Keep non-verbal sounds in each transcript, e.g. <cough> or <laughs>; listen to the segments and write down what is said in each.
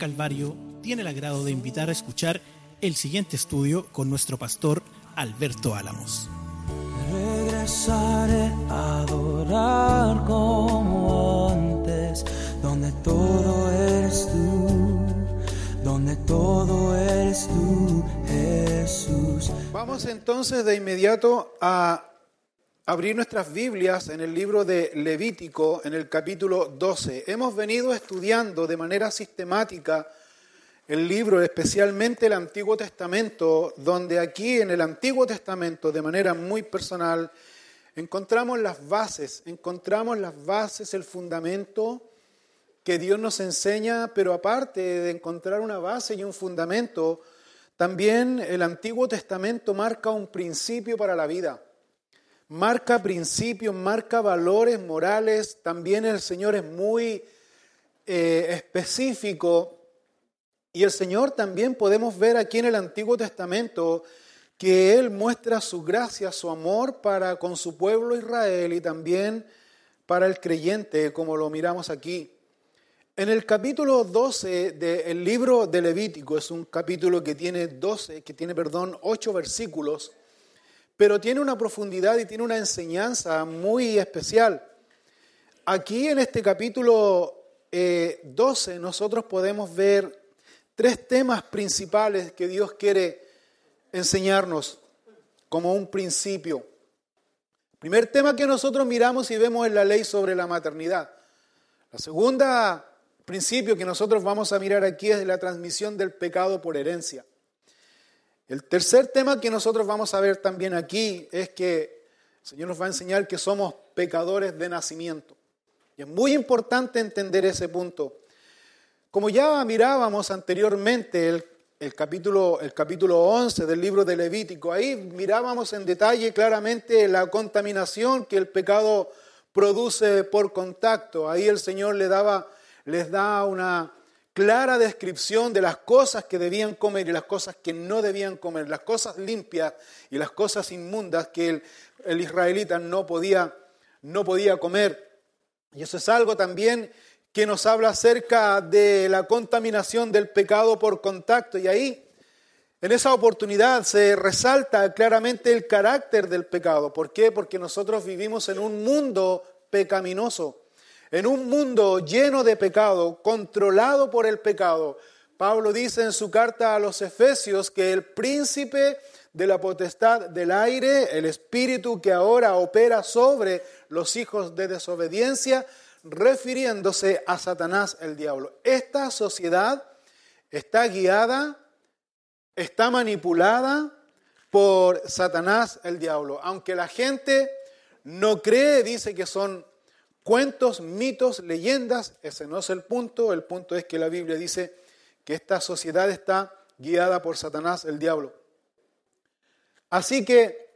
Calvario tiene el agrado de invitar a escuchar el siguiente estudio con nuestro pastor Alberto Álamos. Regresaré a adorar como antes, donde todo eres tú, donde todo eres tú, Jesús. Vamos entonces de inmediato a abrir nuestras Biblias en el libro de Levítico, en el capítulo 12. Hemos venido estudiando de manera sistemática el libro, especialmente el Antiguo Testamento, donde aquí en el Antiguo Testamento, de manera muy personal, encontramos las bases, encontramos las bases, el fundamento que Dios nos enseña, pero aparte de encontrar una base y un fundamento, también el Antiguo Testamento marca un principio para la vida. Marca principios, marca valores morales. También el Señor es muy eh, específico y el Señor también podemos ver aquí en el Antiguo Testamento que Él muestra su gracia, su amor para con su pueblo Israel y también para el creyente, como lo miramos aquí. En el capítulo 12 del libro de Levítico, es un capítulo que tiene 12, que tiene, perdón, 8 versículos, pero tiene una profundidad y tiene una enseñanza muy especial. Aquí en este capítulo 12 eh, nosotros podemos ver tres temas principales que Dios quiere enseñarnos como un principio. primer tema que nosotros miramos y vemos es la ley sobre la maternidad. La segunda principio que nosotros vamos a mirar aquí es la transmisión del pecado por herencia. El tercer tema que nosotros vamos a ver también aquí es que el Señor nos va a enseñar que somos pecadores de nacimiento. Y es muy importante entender ese punto. Como ya mirábamos anteriormente el, capítulo, el capítulo 11 del libro de Levítico, ahí mirábamos en detalle claramente la contaminación que el pecado produce por contacto. Ahí el Señor le daba, les da una clara descripción de las cosas que debían comer y las cosas que no debían comer, las cosas limpias y las cosas inmundas que el, el israelita no podía, no podía comer. Y eso es algo también que nos habla acerca de la contaminación del pecado por contacto. Y ahí, en esa oportunidad, se resalta claramente el carácter del pecado. ¿Por qué? Porque nosotros vivimos en un mundo pecaminoso, en un mundo lleno de pecado, controlado por el pecado. Pablo dice en su carta a los Efesios que el príncipe de la potestad del aire, el espíritu que ahora opera sobre los hijos de desobediencia, refiriéndose a Satanás el diablo. Esta sociedad está guiada, está manipulada por Satanás el diablo. Aunque la gente no cree, dice que son cuentos, mitos, leyendas, ese no es el punto, el punto es que la Biblia dice que esta sociedad está guiada por Satanás el diablo. Así que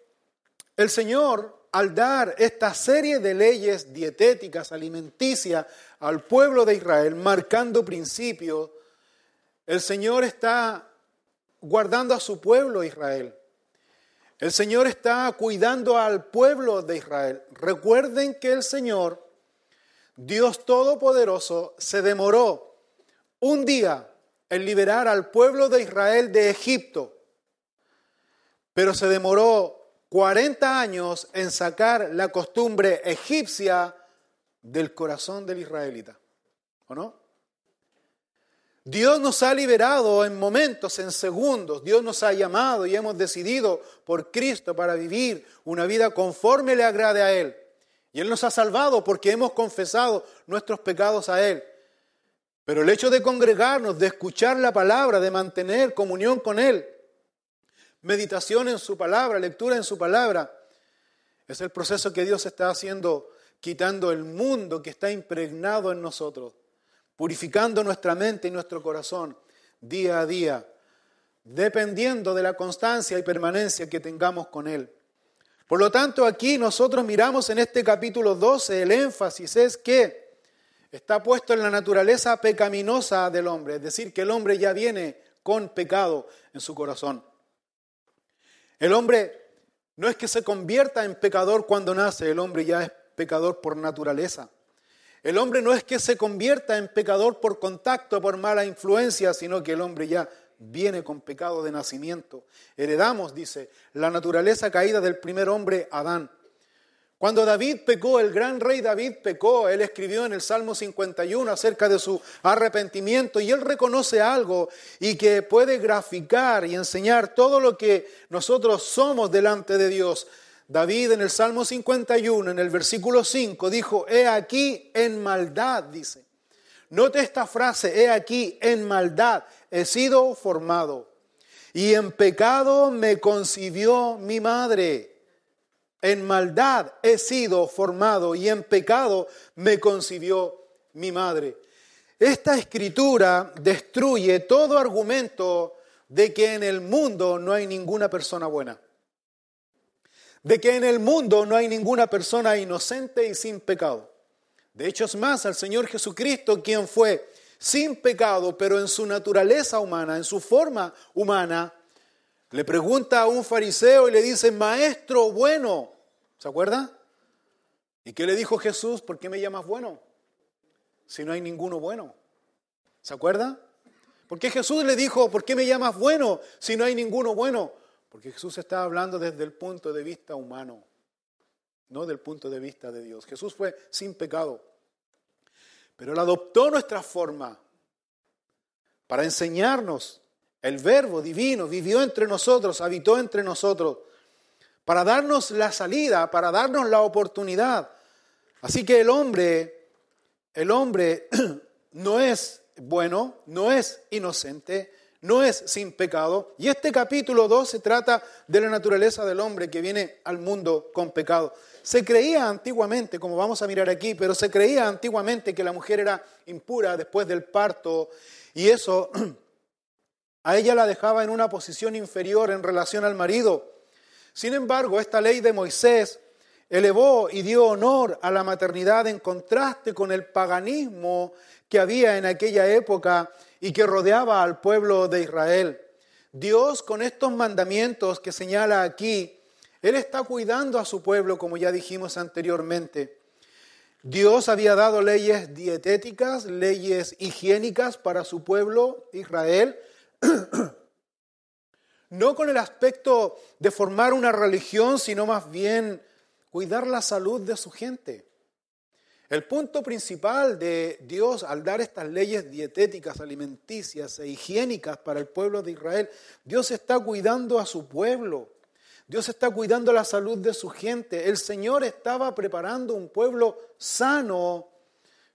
el Señor al dar esta serie de leyes dietéticas, alimenticias al pueblo de Israel, marcando principios, el Señor está guardando a su pueblo Israel. El Señor está cuidando al pueblo de Israel. Recuerden que el Señor, Dios Todopoderoso, se demoró un día en liberar al pueblo de Israel de Egipto, pero se demoró 40 años en sacar la costumbre egipcia del corazón del israelita. ¿O no? Dios nos ha liberado en momentos, en segundos. Dios nos ha llamado y hemos decidido por Cristo para vivir una vida conforme le agrade a Él. Y Él nos ha salvado porque hemos confesado nuestros pecados a Él. Pero el hecho de congregarnos, de escuchar la palabra, de mantener comunión con Él, meditación en su palabra, lectura en su palabra. Es el proceso que Dios está haciendo, quitando el mundo que está impregnado en nosotros, purificando nuestra mente y nuestro corazón día a día, dependiendo de la constancia y permanencia que tengamos con Él. Por lo tanto, aquí nosotros miramos en este capítulo 12, el énfasis es que está puesto en la naturaleza pecaminosa del hombre, es decir, que el hombre ya viene con pecado en su corazón. El hombre no es que se convierta en pecador cuando nace, el hombre ya es pecador por naturaleza. El hombre no es que se convierta en pecador por contacto, por mala influencia, sino que el hombre ya viene con pecado de nacimiento. Heredamos, dice, la naturaleza caída del primer hombre, Adán. Cuando David pecó, el gran rey David pecó, él escribió en el Salmo 51 acerca de su arrepentimiento y él reconoce algo y que puede graficar y enseñar todo lo que nosotros somos delante de Dios. David en el Salmo 51, en el versículo 5, dijo, he aquí en maldad, dice. Note esta frase, he aquí en maldad he sido formado y en pecado me concibió mi madre. En maldad he sido formado y en pecado me concibió mi madre. Esta escritura destruye todo argumento de que en el mundo no hay ninguna persona buena. De que en el mundo no hay ninguna persona inocente y sin pecado. De hecho es más, al Señor Jesucristo, quien fue sin pecado, pero en su naturaleza humana, en su forma humana, le pregunta a un fariseo y le dice, maestro bueno, ¿Se acuerda? ¿Y qué le dijo Jesús? ¿Por qué me llamas bueno? Si no hay ninguno bueno. ¿Se acuerda? ¿Por qué Jesús le dijo, ¿por qué me llamas bueno si no hay ninguno bueno? Porque Jesús estaba hablando desde el punto de vista humano, no del punto de vista de Dios. Jesús fue sin pecado, pero Él adoptó nuestra forma para enseñarnos. El verbo divino vivió entre nosotros, habitó entre nosotros para darnos la salida, para darnos la oportunidad. Así que el hombre, el hombre <clears throat> no es bueno, no es inocente, no es sin pecado. Y este capítulo 2 se trata de la naturaleza del hombre que viene al mundo con pecado. Se creía antiguamente, como vamos a mirar aquí, pero se creía antiguamente que la mujer era impura después del parto y eso <clears throat> a ella la dejaba en una posición inferior en relación al marido. Sin embargo, esta ley de Moisés elevó y dio honor a la maternidad en contraste con el paganismo que había en aquella época y que rodeaba al pueblo de Israel. Dios con estos mandamientos que señala aquí, Él está cuidando a su pueblo, como ya dijimos anteriormente. Dios había dado leyes dietéticas, leyes higiénicas para su pueblo Israel. <clears throat> no con el aspecto de formar una religión, sino más bien cuidar la salud de su gente. El punto principal de Dios al dar estas leyes dietéticas, alimenticias e higiénicas para el pueblo de Israel, Dios está cuidando a su pueblo. Dios está cuidando la salud de su gente. El Señor estaba preparando un pueblo sano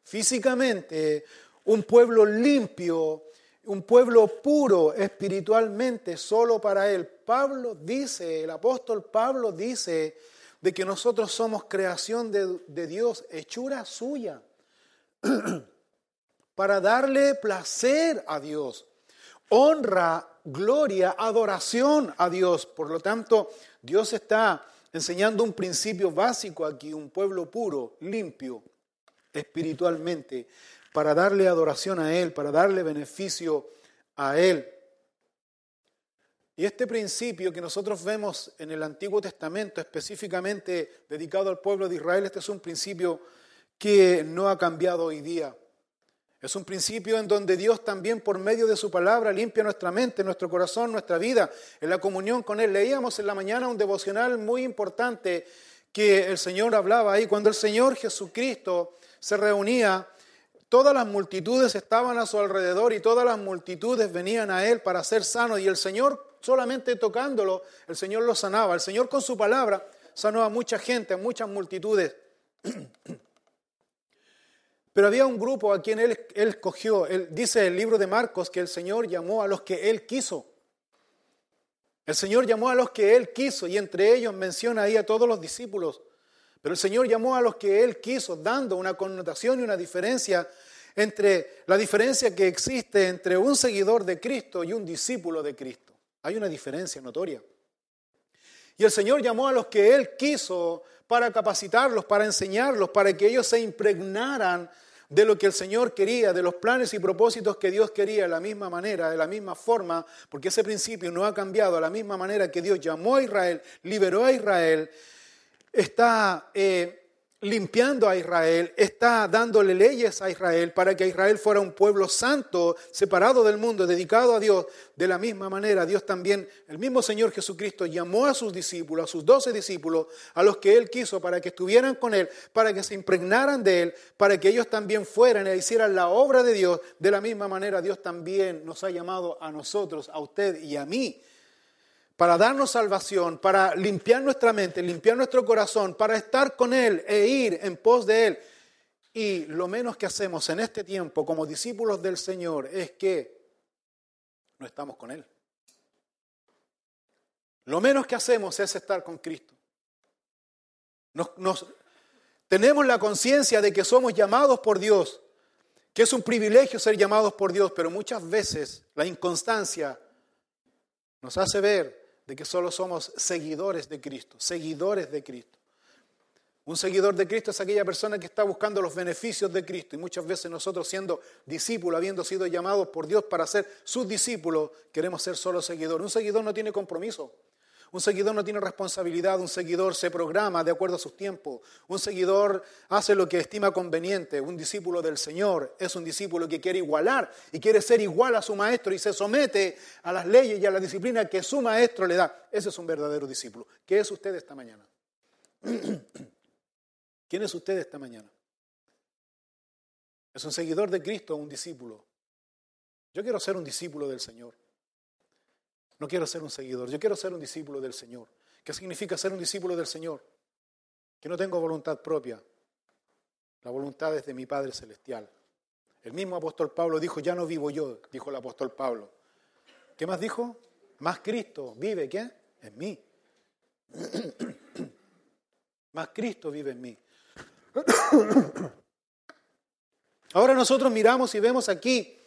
físicamente, un pueblo limpio, un pueblo puro espiritualmente solo para Él. Pablo dice, el apóstol Pablo dice de que nosotros somos creación de, de Dios, hechura suya, <clears throat> para darle placer a Dios, honra, gloria, adoración a Dios. Por lo tanto, Dios está enseñando un principio básico aquí, un pueblo puro, limpio, espiritualmente, para darle adoración a Él, para darle beneficio a Él. Y este principio que nosotros vemos en el Antiguo Testamento, específicamente dedicado al pueblo de Israel, este es un principio que no ha cambiado hoy día. Es un principio en donde Dios también por medio de su palabra limpia nuestra mente, nuestro corazón, nuestra vida, en la comunión con Él. Leíamos en la mañana un devocional muy importante que el Señor hablaba ahí, cuando el Señor Jesucristo se reunía Todas las multitudes estaban a su alrededor y todas las multitudes venían a él para ser sanos y el Señor solamente tocándolo, el Señor lo sanaba. El Señor con su palabra sanó a mucha gente, a muchas multitudes. <clears throat> Pero había un grupo a quien él, escogió. Dice el libro de Marcos que el Señor llamó a los que él quiso. El Señor llamó a los que él quiso y entre ellos menciona ahí a todos los discípulos. Pero el Señor llamó a los que Él quiso, dando una connotación y una diferencia entre la diferencia que existe entre un seguidor de Cristo y un discípulo de Cristo. Hay una diferencia notoria. Y el Señor llamó a los que Él quiso para capacitarlos, para enseñarlos, para que ellos se impregnaran de lo que el Señor quería, de los planes y propósitos que Dios quería, de la misma manera, de la misma forma, porque ese principio no ha cambiado, de la misma manera que Dios llamó a Israel, liberó a Israel, está eh, limpiando a Israel, está dándole leyes a Israel para que Israel fuera un pueblo santo, separado del mundo, dedicado a Dios. De la misma manera, Dios también, el mismo Señor Jesucristo llamó a sus discípulos, a sus doce discípulos, a los que Él quiso para que estuvieran con Él, para que se impregnaran de Él, para que ellos también fueran e hicieran la obra de Dios. De la misma manera, Dios también nos ha llamado a nosotros, a usted y a mí para darnos salvación, para limpiar nuestra mente, limpiar nuestro corazón, para estar con Él e ir en pos de Él. Y lo menos que hacemos en este tiempo como discípulos del Señor es que no estamos con Él. Lo menos que hacemos es estar con Cristo. Nos, tenemos la conciencia de que somos llamados por Dios, que es un privilegio ser llamados por Dios, pero muchas veces la inconstancia nos hace ver de que solo somos seguidores de Cristo, seguidores de Cristo. Un seguidor de Cristo es aquella persona que está buscando los beneficios de Cristo y muchas veces nosotros siendo discípulos, habiendo sido llamados por Dios para ser sus discípulos, queremos ser solo seguidores. Un seguidor no tiene compromiso. Un seguidor no tiene responsabilidad, un seguidor se programa de acuerdo a sus tiempos, un seguidor hace lo que estima conveniente, un discípulo del Señor es un discípulo que quiere igualar y quiere ser igual a su maestro y se somete a las leyes y a la disciplina que su maestro le da. Ese es un verdadero discípulo. ¿Qué es usted esta mañana? <clears throat> ¿Quién es usted esta mañana? ¿Es un seguidor de Cristo o un discípulo? Yo quiero ser un discípulo del Señor. No quiero ser un seguidor, yo quiero ser un discípulo del Señor. ¿Qué significa ser un discípulo del Señor? Que no tengo voluntad propia. La voluntad es de mi Padre Celestial. El mismo apóstol Pablo dijo, ya no vivo yo, dijo el apóstol Pablo. ¿Qué más dijo? Más Cristo vive, ¿qué? En mí. <clears throat> más Cristo vive en mí. <clears throat> Ahora nosotros miramos y vemos aquí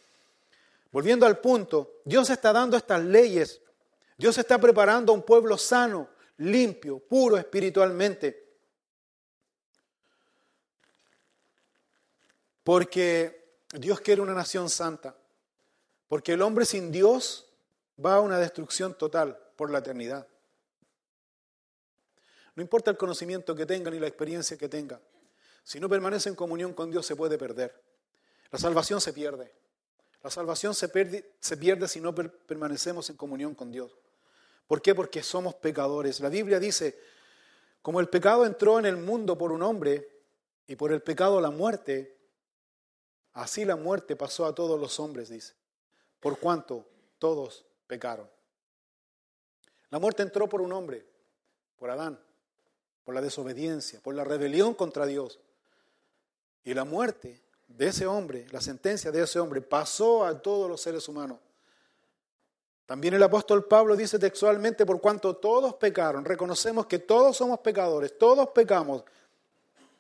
Volviendo al punto, Dios está dando estas leyes. Dios está preparando a un pueblo sano, limpio, puro espiritualmente. Porque Dios quiere una nación santa. Porque el hombre sin Dios va a una destrucción total por la eternidad. No importa el conocimiento que tenga ni la experiencia que tenga. Si no permanece en comunión con Dios se puede perder. La salvación se pierde. La salvación se pierde, si no permanecemos en comunión con Dios. ¿Por qué? Porque somos pecadores. La Biblia dice, como el pecado entró en el mundo por un hombre y por el pecado la muerte, así la muerte pasó a todos los hombres, dice, por cuanto todos pecaron. La muerte entró por un hombre, por Adán, por la desobediencia, por la rebelión contra Dios. Y la muerte de ese hombre, la sentencia de ese hombre, pasó a todos los seres humanos. También el apóstol Pablo dice textualmente, por cuanto todos pecaron, reconocemos que todos somos pecadores, todos pecamos.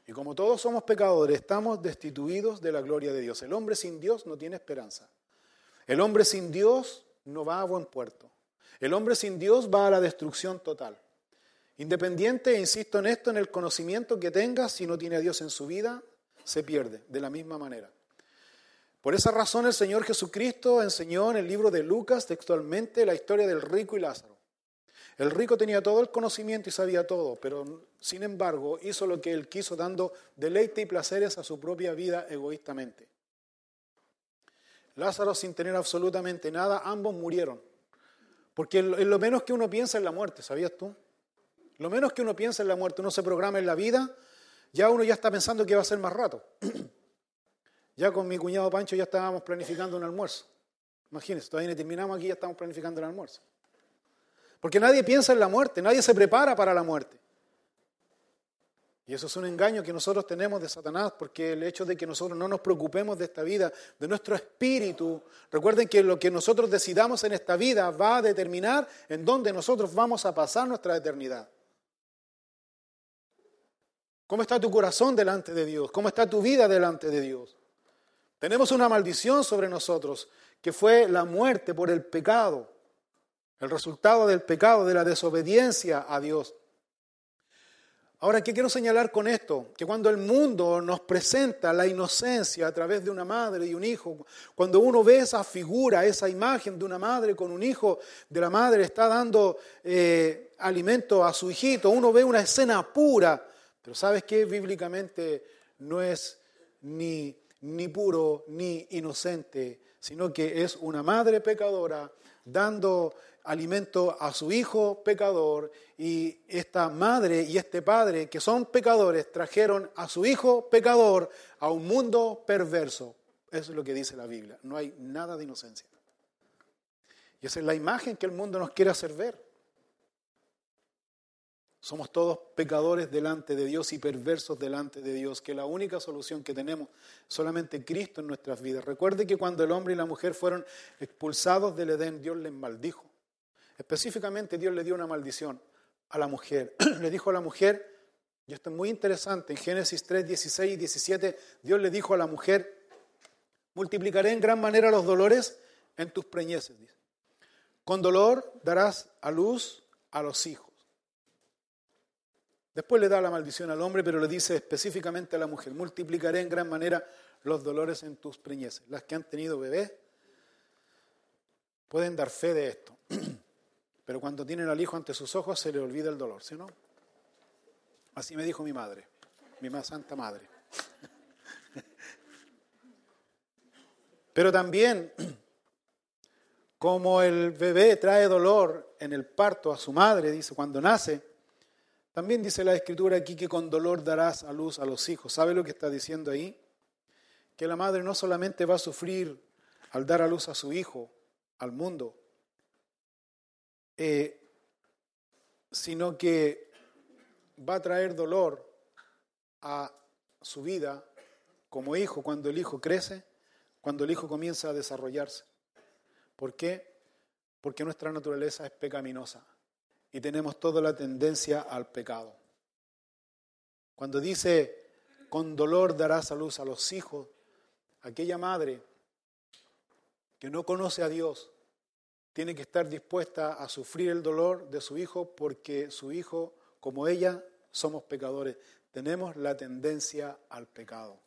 Y como todos somos pecadores, estamos destituidos de la gloria de Dios. El hombre sin Dios no tiene esperanza. El hombre sin Dios no va a buen puerto. El hombre sin Dios va a la destrucción total. Independiente, insisto en esto, en el conocimiento que tenga, si no tiene a Dios en su vida, se pierde de la misma manera. Por esa razón el Señor Jesucristo enseñó en el libro de Lucas textualmente la historia del rico y Lázaro. El rico tenía todo el conocimiento y sabía todo, pero sin embargo hizo lo que él quiso dando deleite y placeres a su propia vida egoístamente. Lázaro sin tener absolutamente nada, ambos murieron. Porque en lo menos que uno piensa en la muerte, ¿sabías tú? Lo menos que uno piensa en la muerte, uno se programa en la vida ya uno ya está pensando que va a ser más rato. <clears throat> Ya con mi cuñado Pancho ya estábamos planificando un almuerzo. Imagínense, todavía no terminamos aquí, ya estamos planificando el almuerzo. Porque nadie piensa en la muerte, nadie se prepara para la muerte. Y eso es un engaño que nosotros tenemos de Satanás, porque el hecho de que nosotros no nos preocupemos de esta vida, de nuestro espíritu, recuerden que lo que nosotros decidamos en esta vida va a determinar en dónde nosotros vamos a pasar nuestra eternidad. ¿Cómo está tu corazón delante de Dios? ¿Cómo está tu vida delante de Dios? Tenemos una maldición sobre nosotros, que fue la muerte por el pecado, el resultado del pecado, de la desobediencia a Dios. Ahora, ¿qué quiero señalar con esto? Que cuando el mundo nos presenta la inocencia a través de una madre y un hijo, cuando uno ve esa figura, esa imagen de una madre con un hijo, de la madre está dando eh, alimento a su hijito, uno ve una escena pura, pero ¿sabes qué? Bíblicamente no es ni, ni puro ni inocente, sino que es una madre pecadora dando alimento a su hijo pecador y esta madre y este padre que son pecadores trajeron a su hijo pecador a un mundo perverso. Eso es lo que dice la Biblia. No hay nada de inocencia. Y esa es la imagen que el mundo nos quiere hacer ver. Somos todos pecadores delante de Dios y perversos delante de Dios, que la única solución que tenemos solamente Cristo en nuestras vidas. Recuerde que cuando el hombre y la mujer fueron expulsados del Edén, Dios les maldijo. Específicamente Dios le dio una maldición a la mujer. <clears throat> le dijo a la mujer, y esto es muy interesante, en Génesis 3, 16 y 17, Dios le dijo a la mujer, multiplicaré en gran manera los dolores en tus preñeces. Con dolor darás a luz a los hijos. Después le da la maldición al hombre, pero le dice específicamente a la mujer, multiplicaré en gran manera los dolores en tus preñeces. Las que han tenido bebés pueden dar fe de esto. <clears throat> Pero cuando tienen al hijo ante sus ojos se le olvida el dolor, ¿sí no? Así me dijo mi madre, mi más santa madre. <laughs> Pero también, <clears throat> como el bebé trae dolor en el parto a su madre, dice, cuando nace, también dice la escritura aquí que con dolor darás a luz a los hijos. ¿Sabe lo que está diciendo ahí? Que la madre no solamente va a sufrir al dar a luz a su hijo al mundo, eh, sino que va a traer dolor a su vida como hijo cuando el hijo crece, cuando el hijo comienza a desarrollarse. ¿Por qué? Porque nuestra naturaleza es pecaminosa y tenemos toda la tendencia al pecado. Cuando dice, con dolor darás a luz a los hijos, aquella madre que no conoce a Dios, tiene que estar dispuesta a sufrir el dolor de su hijo porque su hijo, como ella, somos pecadores. Tenemos la tendencia al pecado.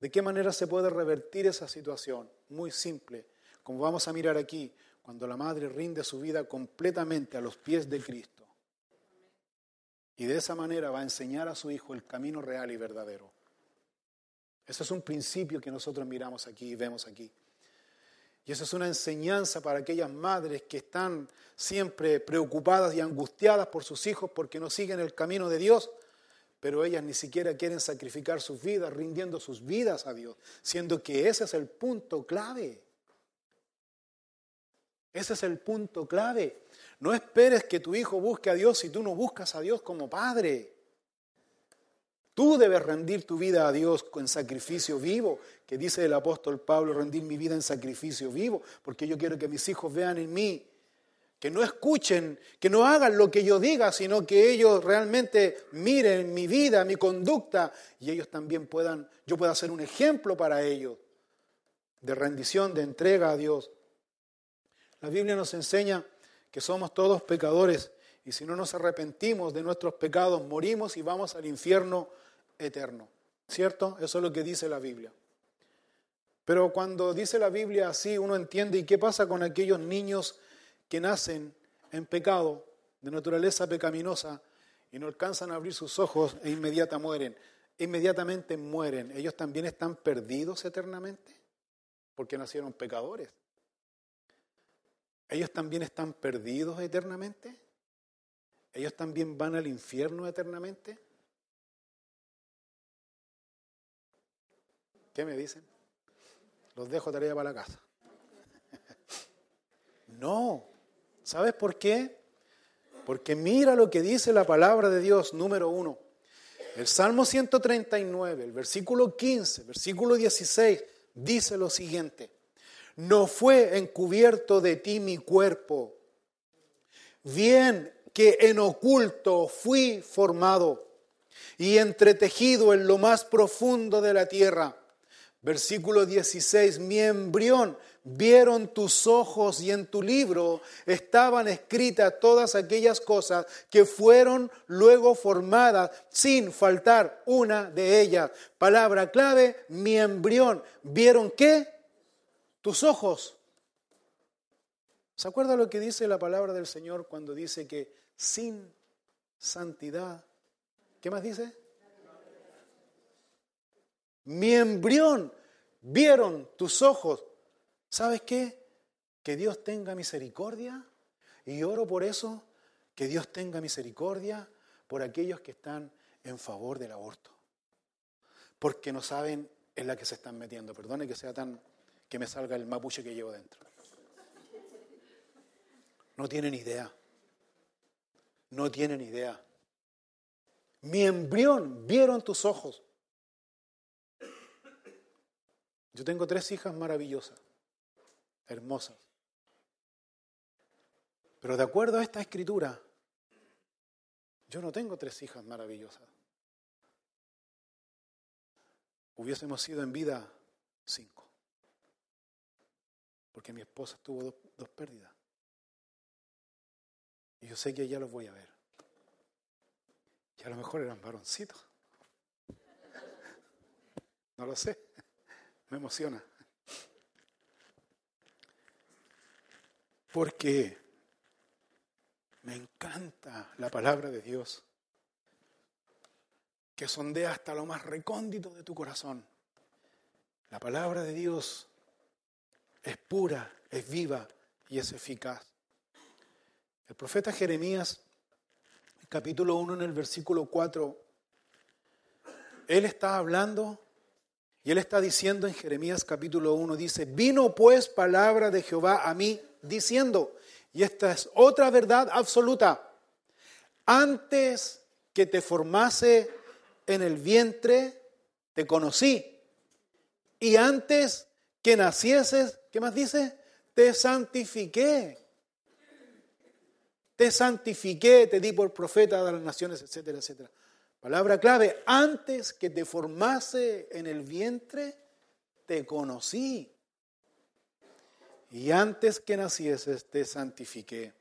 ¿De qué manera se puede revertir esa situación? Muy simple. Como vamos a mirar aquí, cuando la madre rinde su vida completamente a los pies de Cristo. Y de esa manera va a enseñar a su hijo el camino real y verdadero. Ese es un principio que nosotros miramos aquí y vemos aquí. Y eso es una enseñanza para aquellas madres que están siempre preocupadas y angustiadas por sus hijos porque no siguen el camino de Dios, pero ellas ni siquiera quieren sacrificar sus vidas, rindiendo sus vidas a Dios, siendo que ese es el punto clave. Ese es el punto clave. No esperes que tu hijo busque a Dios si tú no buscas a Dios como padre. Tú debes rendir tu vida a Dios en sacrificio vivo, que dice el apóstol Pablo, rendir mi vida en sacrificio vivo, porque yo quiero que mis hijos vean en mí, que no escuchen, que no hagan lo que yo diga, sino que ellos realmente miren mi vida, mi conducta, y ellos también puedan, yo pueda ser un ejemplo para ellos de rendición, de entrega a Dios. La Biblia nos enseña que somos todos pecadores y si no nos arrepentimos de nuestros pecados, morimos y vamos al infierno eterno. ¿Cierto? Eso es lo que dice la Biblia. Pero cuando dice la Biblia así, uno entiende, ¿y qué pasa con aquellos niños que nacen en pecado, de naturaleza pecaminosa, y no alcanzan a abrir sus ojos e inmediata mueren? Inmediatamente mueren. ¿Ellos también están perdidos eternamente? Porque nacieron pecadores. ¿Ellos también están perdidos eternamente? ¿Ellos también van al infierno eternamente? ¿Qué me dicen? Los dejo tarea para la casa. <laughs> No. ¿Sabes por qué? Porque mira lo que dice la palabra de Dios, número uno. El Salmo 139, el versículo 15, versículo 16, dice lo siguiente. No fue encubierto de ti mi cuerpo. Bien que en oculto fui formado y entretejido en lo más profundo de la tierra. Versículo 16, mi embrión vieron tus ojos y en tu libro estaban escritas todas aquellas cosas que fueron luego formadas sin faltar una de ellas. Palabra clave, mi embrión. ¿Vieron qué? Tus ojos. ¿Se acuerda lo que dice la palabra del Señor cuando dice que sin santidad, ¿qué más dice? Mi embrión vieron tus ojos. ¿Sabes qué? Que Dios tenga misericordia. Y oro por eso, que Dios tenga misericordia por aquellos que están en favor del aborto. Porque no saben en la que se están metiendo. Perdone que sea tan que me salga el mapuche que llevo dentro. No tienen idea. No tienen idea. Mi embrión vieron tus ojos. Yo tengo tres hijas maravillosas, hermosas. Pero de acuerdo a esta escritura, yo no tengo tres hijas maravillosas. Hubiésemos sido en vida cinco. Porque mi esposa tuvo dos, pérdidas. Y yo sé que ya los voy a ver. Y a lo mejor eran varoncitos. <laughs> No lo sé. Me emociona. Porque me encanta la palabra de Dios, que sondea hasta lo más recóndito de tu corazón. La palabra de Dios es pura, es viva y es eficaz. El profeta Jeremías, capítulo 1, en el versículo 4, él está hablando y él está diciendo en Jeremías capítulo 1, dice, vino pues palabra de Jehová a mí diciendo, y esta es otra verdad absoluta, antes que te formase en el vientre, te conocí, y antes que nacieses, ¿qué más dice? Te santifiqué. Te santifiqué, te di por profeta de las naciones, etcétera, etcétera. Palabra clave, antes que te formase en el vientre, te conocí. Y antes que nacieses, te santifiqué.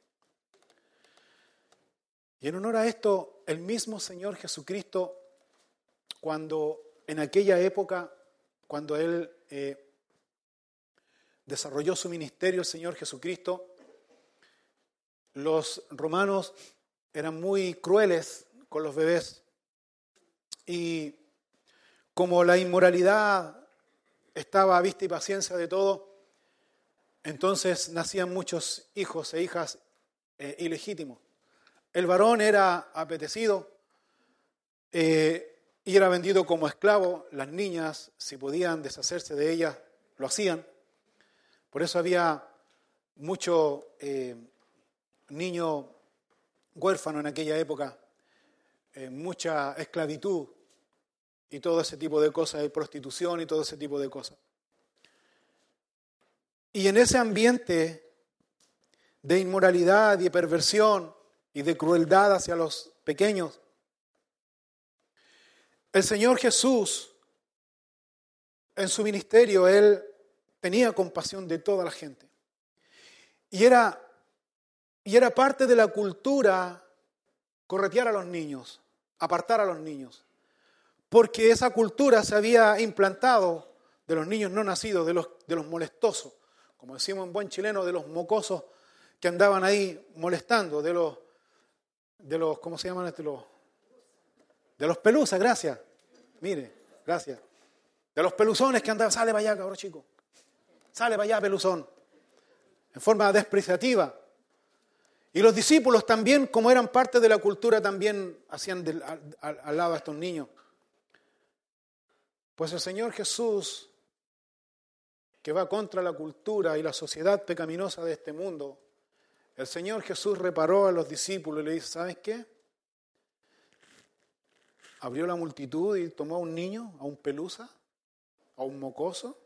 Y en honor a esto, el mismo Señor Jesucristo, cuando en aquella época, cuando Él eh, desarrolló su ministerio, el Señor Jesucristo, los romanos eran muy crueles con los bebés. Y como la inmoralidad estaba a vista y paciencia de todo, entonces nacían muchos hijos e hijas eh, ilegítimos. El varón era apetecido eh, y era vendido como esclavo. Las niñas, si podían deshacerse de ellas, lo hacían. Por eso había mucho eh, niño huérfano en aquella época eh, mucha esclavitud y todo ese tipo de cosas, de prostitución y todo ese tipo de cosas. Y en ese ambiente de inmoralidad y de perversión y de crueldad hacia los pequeños, el Señor Jesús, en su ministerio, Él tenía compasión de toda la gente. Y era, y era parte de la cultura corretear a los niños apartar a los niños, porque esa cultura se había implantado de los niños no nacidos, de los, de los molestosos, como decimos en buen chileno, de los mocosos que andaban ahí molestando, de los, de los ¿cómo se llaman? Este, los, de los pelusas, gracias. Mire, gracias. De los peluzones que andaban, sale para allá, cabrón chico. Sale para allá, peluzón. En forma despreciativa. Y los discípulos también, como eran parte de la cultura, también hacían al, lado a estos niños. Pues el Señor Jesús, que va contra la cultura y la sociedad pecaminosa de este mundo, el Señor Jesús reparó a los discípulos y le dice, ¿sabes qué? Abrió la multitud y tomó a un niño, a un pelusa, a un mocoso,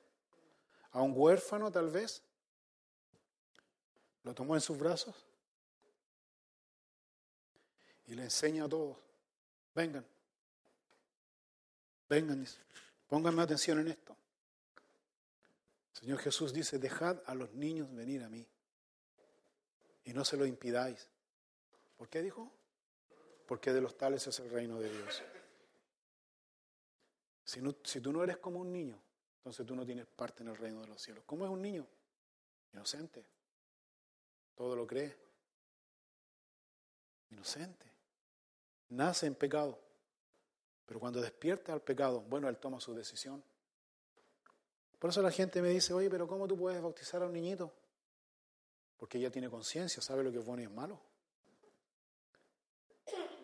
a un huérfano tal vez. Lo tomó en sus brazos y le enseña a todos, vengan, vengan, pónganme atención en esto. Señor Jesús dice, dejad a los niños venir a mí y no se lo impidáis. ¿Por qué dijo? Porque de los tales es el reino de Dios. Si, si tú no eres como un niño, entonces tú no tienes parte en el reino de los cielos. ¿Cómo es un niño? Inocente. Todo lo cree. Inocente. Nace en pecado. Pero cuando despierta al pecado, bueno, él toma su decisión. Por eso la gente me dice, oye, pero ¿cómo tú puedes bautizar a un niñito? Porque ella tiene conciencia, sabe lo que es bueno y es malo.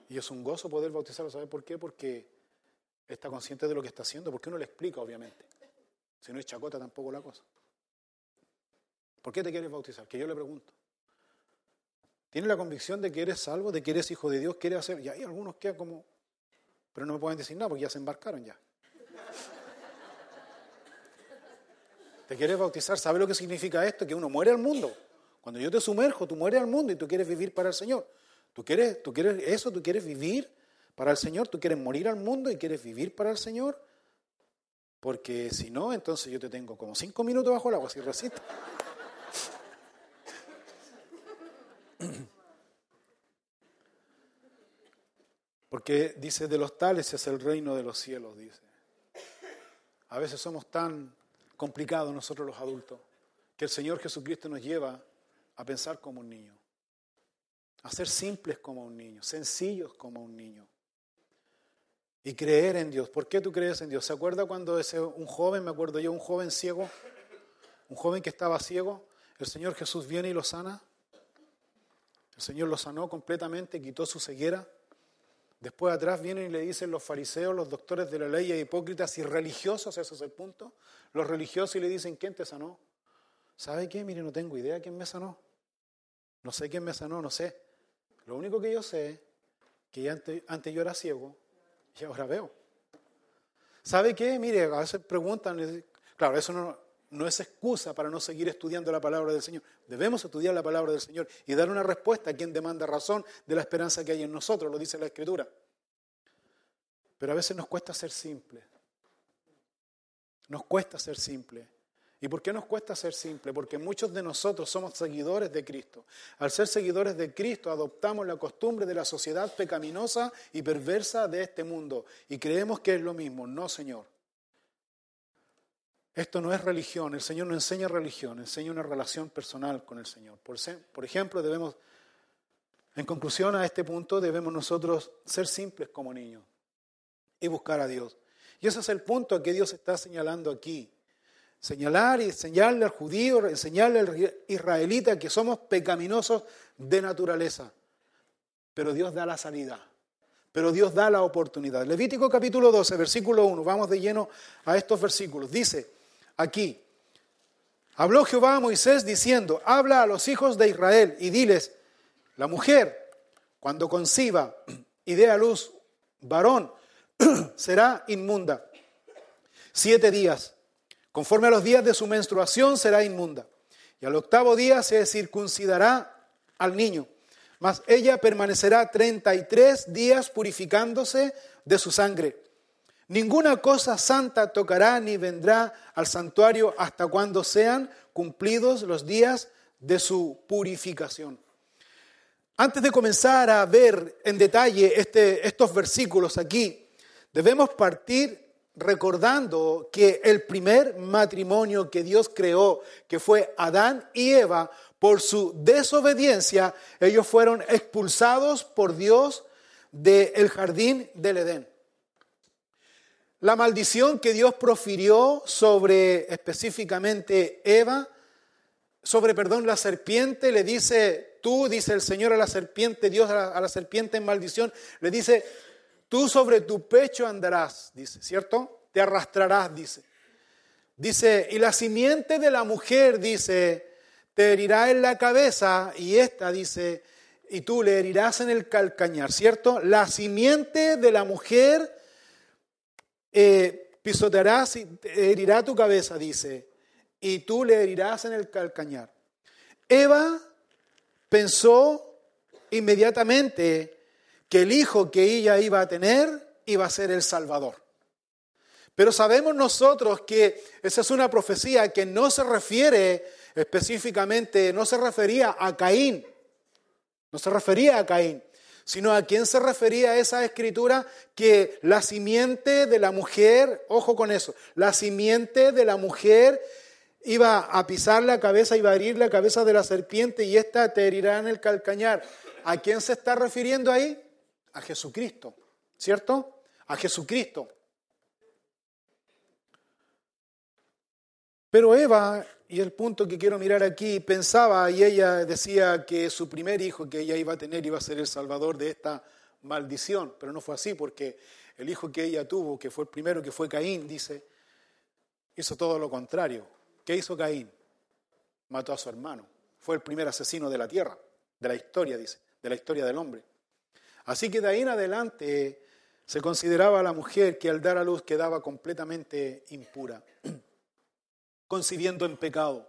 Y es un gozo poder bautizarlo. ¿Sabe por qué? Porque está consciente de lo que está haciendo. Porque uno le explica, obviamente. Si no es chacota tampoco la cosa. ¿Por qué te quieres bautizar? Que yo le pregunto. ¿Tiene la convicción de que eres salvo, de que eres hijo de Dios? ¿Quiere hacer? Y hay algunos que como... Pero no me pueden decir nada porque ya se embarcaron ya. ¿Te quieres bautizar? ¿Sabe lo que significa esto? Que uno muere al mundo. Cuando yo te sumerjo, tú mueres al mundo y tú quieres vivir para el Señor. ¿Tú quieres, tú quieres eso? ¿Tú quieres vivir para el Señor? ¿Tú quieres morir al mundo y quieres vivir para el Señor? Porque si no, entonces yo te tengo como cinco minutos bajo el agua, si resistes. Porque dice, de los tales es el reino de los cielos, dice. A veces somos tan complicados nosotros los adultos que el Señor Jesucristo nos lleva a pensar como un niño, a ser simples como un niño, sencillos como un niño y creer en Dios. ¿Por qué tú crees en Dios? ¿Se acuerda cuando ese, un joven, me acuerdo yo, un joven ciego, un joven que estaba ciego, el Señor Jesús viene y lo sana? El Señor lo sanó completamente, quitó su ceguera. Después atrás vienen y le dicen los fariseos, los doctores de la ley, hipócritas y religiosos, ese es el punto. Los religiosos y le dicen, ¿quién te sanó? ¿Sabe qué? Mire, no tengo idea quién me sanó. No sé quién me sanó, no sé. Lo único que yo sé que antes, antes yo era ciego y ahora veo. ¿Sabe qué? Mire, a veces preguntan, claro, eso no, no es excusa para no seguir estudiando la palabra del Señor. Debemos estudiar la palabra del Señor y dar una respuesta a quien demanda razón de la esperanza que hay en nosotros, lo dice la Escritura. Pero a veces nos cuesta ser simple. Nos cuesta ser simple. ¿Y por qué nos cuesta ser simple? Porque muchos de nosotros somos seguidores de Cristo. Al ser seguidores de Cristo adoptamos la costumbre de la sociedad pecaminosa y perversa de este mundo y creemos que es lo mismo. No, Señor. Esto no es religión, el Señor no enseña religión, enseña una relación personal con el Señor. Por, ejemplo, debemos, en conclusión a este punto, debemos nosotros ser simples como niños y buscar a Dios. Y ese es el punto que Dios está señalando aquí señalar y enseñarle al judío, enseñarle al israelita que somos pecaminosos de naturaleza. Pero Dios da la salida, pero Dios da la oportunidad. Levítico capítulo 12, versículo 1, vamos de lleno a estos versículos. Dice aquí, habló Jehová a Moisés diciendo, habla a los hijos de Israel y diles, la mujer cuando conciba y dé a luz varón, <clears throat> será inmunda. Siete días Conforme a los días de su menstruación será inmunda. Y al octavo día se circuncidará al niño. Mas ella permanecerá 33 días purificándose de su sangre. Ninguna cosa santa tocará ni vendrá al santuario hasta cuando sean cumplidos los días de su purificación. Antes de comenzar a ver en detalle este, estos versículos aquí, debemos partir recordando que el primer matrimonio que Dios creó, que fue Adán y Eva, por su desobediencia, ellos fueron expulsados por Dios del jardín del Edén. La maldición que Dios profirió sobre específicamente Eva, sobre, perdón, la serpiente, le dice, tú, dice el Señor a la serpiente, Dios a la, serpiente en maldición, le dice, Tú sobre tu pecho andarás, dice, ¿cierto? Te arrastrarás, dice. Dice, y la simiente de la mujer, dice, te herirá en la cabeza, y esta, dice, y tú le herirás en el calcañar, ¿cierto? La simiente de la mujer eh, pisotearás y herirá tu cabeza, dice, y tú le herirás en el calcañar. Eva pensó inmediatamente que el hijo que ella iba a tener iba a ser el Salvador. Pero sabemos nosotros que esa es una profecía que no se refiere específicamente, no se refería a Caín, no se refería a Caín, sino a quién se refería esa escritura que la simiente de la mujer, ojo con eso, la simiente de la mujer iba a pisar la cabeza, iba a herir la cabeza de la serpiente y ésta te herirá en el calcañar. ¿A quién se está refiriendo ahí? A Jesucristo, ¿cierto? A Jesucristo. Pero Eva, y el punto que quiero mirar aquí, pensaba y ella decía que su primer hijo que ella iba a tener iba a ser el salvador de esta maldición, pero no fue así porque el hijo que ella tuvo, que fue el primero, que fue Caín, dice, hizo todo lo contrario. ¿Qué hizo Caín? Mató a su hermano. Fue el primer asesino de la tierra, de la historia, dice, de la historia del hombre. Así que de ahí en adelante se consideraba a la mujer que al dar a luz quedaba completamente impura <clears throat> concibiendo en pecado.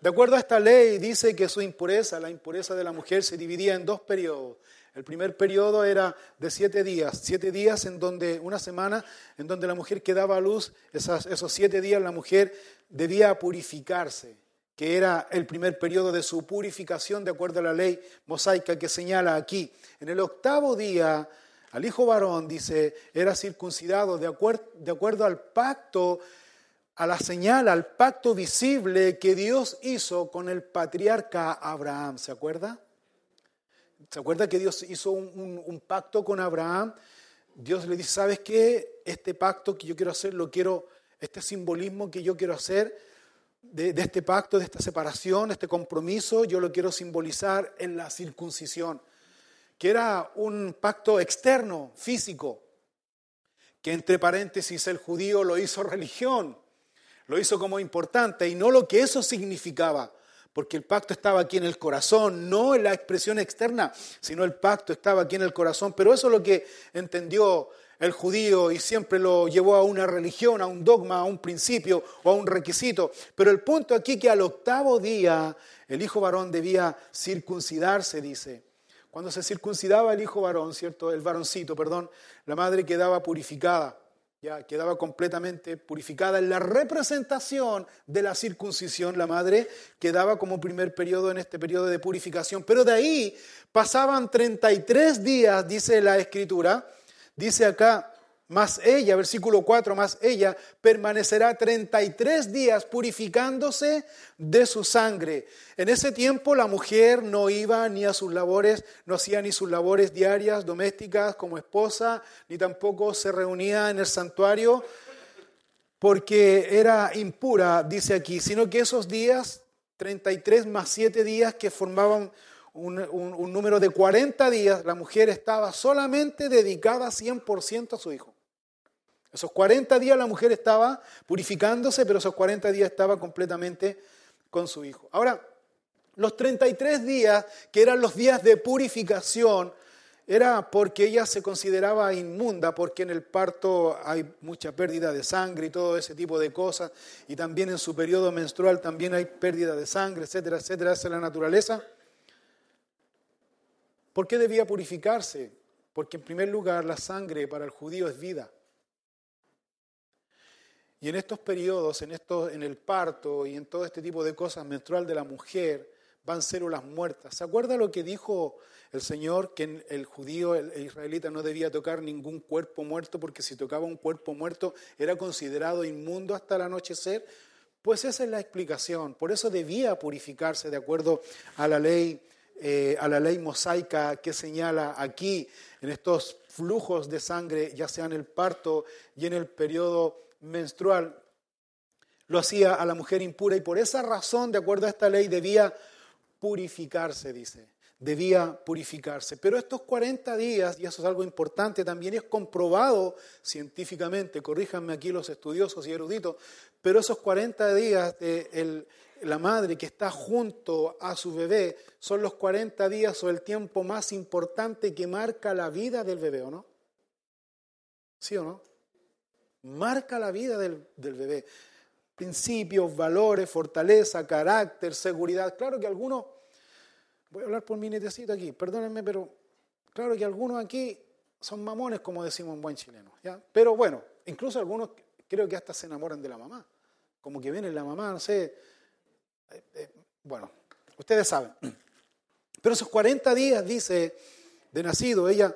De acuerdo a esta ley, dice que su impureza, la impureza de la mujer, se dividía en dos periodos. El primer periodo era de siete días, siete días en donde, una semana, en donde la mujer quedaba a luz, esos siete días la mujer debía purificarse, que era el primer periodo de su purificación de acuerdo a la ley mosaica que señala aquí. En el octavo día, al hijo varón, dice, era circuncidado de acuerdo, de acuerdo al pacto a la señal, al pacto visible que Dios hizo con el patriarca Abraham. ¿Se acuerda? ¿Se acuerda que Dios hizo un, pacto con Abraham? Dios le dice, ¿sabes qué? Este pacto que yo quiero hacer, lo quiero, este simbolismo que yo quiero hacer de, este pacto, de esta separación, este compromiso, yo lo quiero simbolizar en la circuncisión, que era un pacto externo, físico, que entre paréntesis el judío lo hizo religión lo hizo como importante y no lo que eso significaba, porque el pacto estaba aquí en el corazón, no en la expresión externa, sino el pacto estaba aquí en el corazón. Pero eso es lo que entendió el judío y siempre lo llevó a una religión, a un dogma, a un principio o a un requisito. Pero el punto aquí que al octavo día el hijo varón debía circuncidarse, dice. Cuando se circuncidaba el hijo varón, ¿cierto? El varoncito, perdón, la madre quedaba purificada ya quedaba completamente purificada. En la representación de la circuncisión, la madre quedaba como primer periodo en este periodo de purificación. Pero de ahí pasaban 33 días, dice la escritura, dice acá, más ella, versículo 4, más ella permanecerá 33 días purificándose de su sangre. En ese tiempo la mujer no iba ni a sus labores, no hacía ni sus labores diarias, domésticas como esposa, ni tampoco se reunía en el santuario porque era impura, dice aquí, sino que esos días, 33 más 7 días que formaban un, número de 40 días, la mujer estaba solamente dedicada 100% a su hijo. Esos 40 días la mujer estaba purificándose, pero esos 40 días estaba completamente con su hijo. Ahora, los 33 días, que eran los días de purificación, era porque ella se consideraba inmunda, porque en el parto hay mucha pérdida de sangre y todo ese tipo de cosas, y también en su periodo menstrual también hay pérdida de sangre, etcétera, etcétera, esa es la naturaleza. ¿Por qué debía purificarse? Porque en primer lugar la sangre para el judío es vida. Y en estos periodos, en, esto, en el parto y en todo este tipo de cosas menstrual de la mujer, van células muertas. ¿Se acuerda lo que dijo el Señor? Que el judío, el israelita, no debía tocar ningún cuerpo muerto porque si tocaba un cuerpo muerto era considerado inmundo hasta el anochecer. Pues esa es la explicación. Por eso debía purificarse de acuerdo a la ley, eh, a la ley mosaica que señala aquí en estos flujos de sangre, ya sea en el parto y en el periodo menstrual lo hacía a la mujer impura y por esa razón, de acuerdo a esta ley, debía purificarse, dice, debía purificarse. Pero estos 40 días, y eso es algo importante, también es comprobado científicamente, corríjanme aquí los estudiosos y eruditos, pero esos 40 días de la madre que está junto a su bebé son los 40 días o el tiempo más importante que marca la vida del bebé, ¿o no? ¿Sí o no? marca la vida del, bebé. Principios, valores, fortaleza, carácter, seguridad. Claro que algunos, voy a hablar por mi netecito aquí, perdónenme, pero claro que algunos aquí son mamones, como decimos en buen chileno. ¿ya? Pero bueno, incluso algunos creo que hasta se enamoran de la mamá, como que viene la mamá, no sé, eh, eh, bueno, ustedes saben. Pero esos 40 días, dice, de nacido, ella